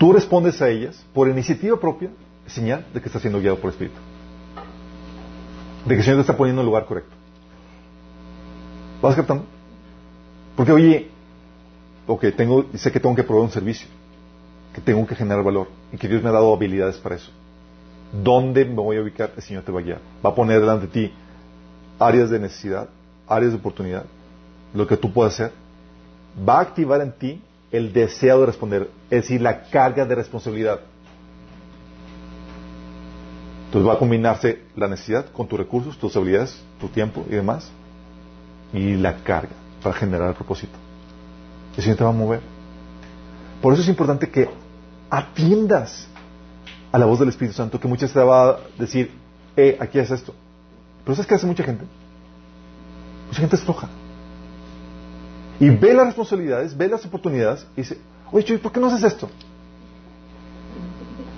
Tú respondes a ellas por iniciativa propia, señal de que estás siendo guiado por el Espíritu. De que el Señor te está poniendo en el lugar correcto. ¿Vas captando? Porque, oye, ok, tengo, sé que tengo que proveer un servicio, que tengo que generar valor y que Dios me ha dado habilidades para eso. ¿Dónde me voy a ubicar? El Señor te va a guiar. Va a poner delante de ti áreas de necesidad, áreas de oportunidad, lo que tú puedas hacer. Va a activar en ti el deseo de responder, es decir, la carga de responsabilidad. Entonces va a combinarse la necesidad con tus recursos, tus habilidades, tu tiempo y demás, y la carga para generar el propósito. El Señor te va a mover. Por eso es importante que atiendas a la voz del Espíritu Santo, que muchas te va a decir, eh, aquí es esto. Pero ¿sabes qué hace mucha gente? Mucha gente es floja. Y ve las responsabilidades, ve las oportunidades y dice, oye, Chuy, ¿por qué no haces esto?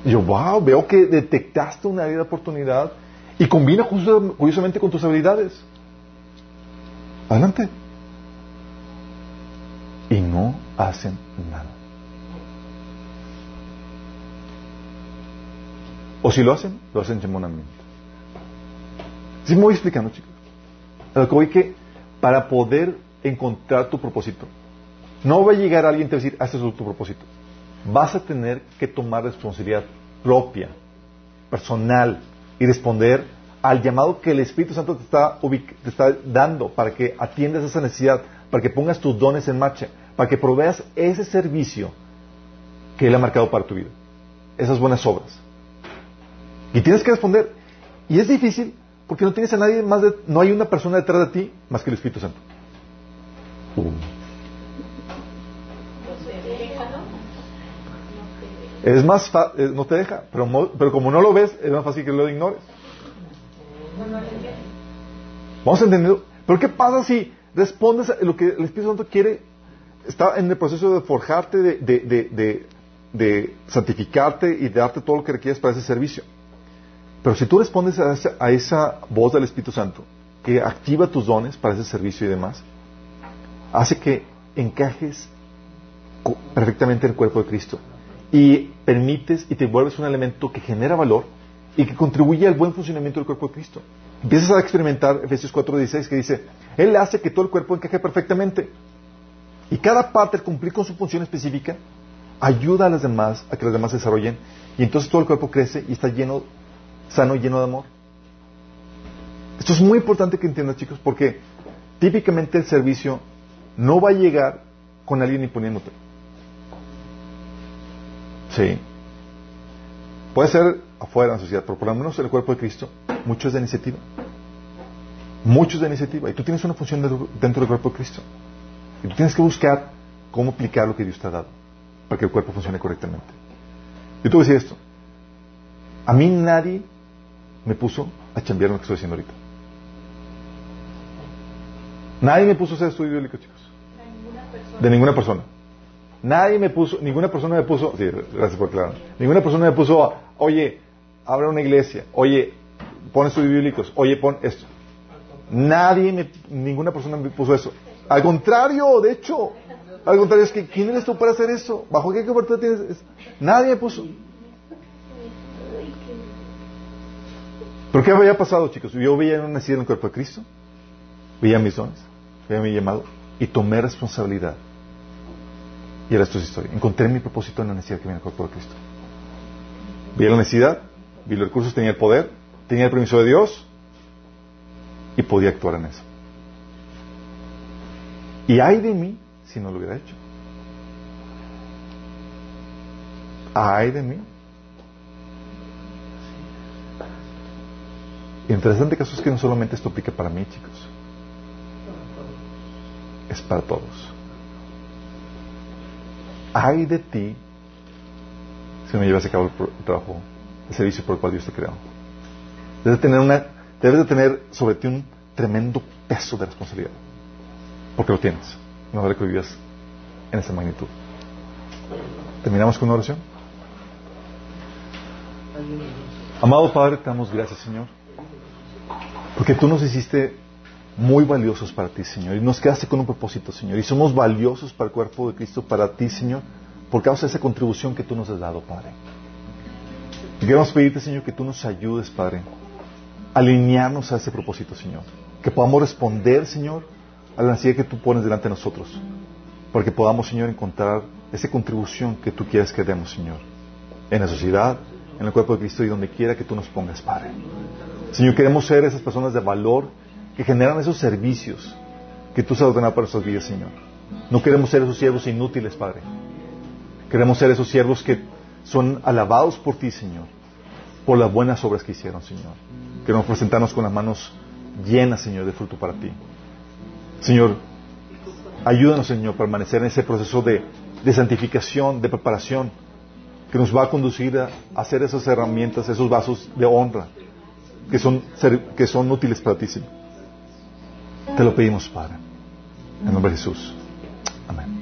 Y yo, wow, veo que detectaste una área de oportunidad y combina curiosamente con tus habilidades. Adelante. Y no hacen nada. O si lo hacen, lo hacen chamonamente. ¿Sí me voy explicando, chicos? Lo que voy que para poder encontrar tu propósito, no va a llegar alguien a decir, es tu propósito. Vas a tener que tomar responsabilidad propia, personal, y responder al llamado que el Espíritu Santo te está, te está dando para que atiendas esa necesidad, para que pongas tus dones en marcha, para que proveas ese servicio que Él ha marcado para tu vida, esas buenas obras. Y tienes que responder. Y es difícil porque no tienes a nadie más, de, no hay una persona detrás de ti más que el Espíritu Santo. Es más fácil, eh, no te deja, pero, pero como no lo ves, es más fácil que lo ignores. Vamos a entender. Pero ¿qué pasa si respondes a lo que el Espíritu Santo quiere? Está en el proceso de forjarte, de, de, de, santificarte y de darte todo lo que requieres para ese servicio. Pero si tú respondes a esa, a esa voz del Espíritu Santo, que activa tus dones para ese servicio y demás, hace que encajes perfectamente en el cuerpo de Cristo y permites y te vuelves un elemento que genera valor y que contribuye al buen funcionamiento del cuerpo de Cristo. Empiezas a experimentar Efesios 4:16 que dice, Él hace que todo el cuerpo encaje perfectamente. Y cada parte al cumplir con su función específica ayuda a las demás a que las demás se desarrollen y entonces todo el cuerpo crece y está lleno, sano y lleno de amor. Esto es muy importante que entiendas chicos porque típicamente el servicio no va a llegar con alguien imponiéndote. Sí. Puede ser afuera en la sociedad, pero por lo menos en el cuerpo de Cristo, muchos de iniciativa. Muchos de iniciativa. Y tú tienes una función dentro del cuerpo de Cristo. Y tú tienes que buscar cómo aplicar lo que Dios te ha dado para que el cuerpo funcione correctamente. Yo te voy a decir esto. A mí nadie me puso a chambear lo que estoy haciendo ahorita. Nadie me puso a hacer estudio bíblico, chicos. De ninguna persona. Nadie me puso, ninguna persona me puso, sí, gracias por aclarar, ninguna persona me puso, oye, abre una iglesia, oye, pon estudios bíblicos, oye, pon esto. Nadie, me, ninguna persona me puso eso. Al contrario, de hecho, al contrario, es que ¿quién eres tú para hacer eso? ¿Bajo qué cobertura tienes? Nadie me puso. ¿Por qué había pasado, chicos? Yo veía una necesidad en el cuerpo de Cristo, veía mis dones, veía mi llamado y tomé responsabilidad y el resto es historia. Encontré mi propósito en la necesidad que viene el cuerpo de Cristo. Vi la necesidad, vi los recursos, tenía el poder, tenía el permiso de Dios y podía actuar en eso. Y hay de mí si no lo hubiera hecho. Hay de mí. Y interesante caso es que no solamente esto aplica para mí, chicos. Es para todos ay de ti si no llevas a cabo el, trabajo, el servicio por el cual Dios te creó. Debes de tener, debes de tener sobre ti un tremendo peso de responsabilidad. Porque lo tienes. No vale que vivas en esa magnitud. ¿Terminamos con una oración? Amado Padre, te damos gracias, Señor. Porque tú nos hiciste muy valiosos para ti, Señor. Y nos quedaste con un propósito, Señor. Y somos valiosos para el cuerpo de Cristo, para ti, Señor, por causa de esa contribución que tú nos has dado, Padre. Y queremos pedirte, Señor, que tú nos ayudes, Padre, a alinearnos a ese propósito, Señor. Que podamos responder, Señor, a la necesidad que tú pones delante de nosotros. Para que podamos, Señor, encontrar esa contribución que tú quieres que demos, Señor. En la sociedad, en el cuerpo de Cristo y donde quiera que tú nos pongas, Padre. Señor, queremos ser esas personas de valor que generan esos servicios que tú has ordenado para nuestras vidas, Señor. No queremos ser esos siervos inútiles, Padre. Queremos ser esos siervos que son alabados por ti, Señor, por las buenas obras que hicieron, Señor. Queremos presentarnos con las manos llenas, Señor, de fruto para ti. Señor, ayúdanos, Señor, a permanecer en ese proceso de, de santificación, de preparación, que nos va a conducir a hacer esas herramientas, esos vasos de honra, que son, que son útiles para ti, Señor. Te lo pedimos, Padre. En nombre de Jesús. Amén.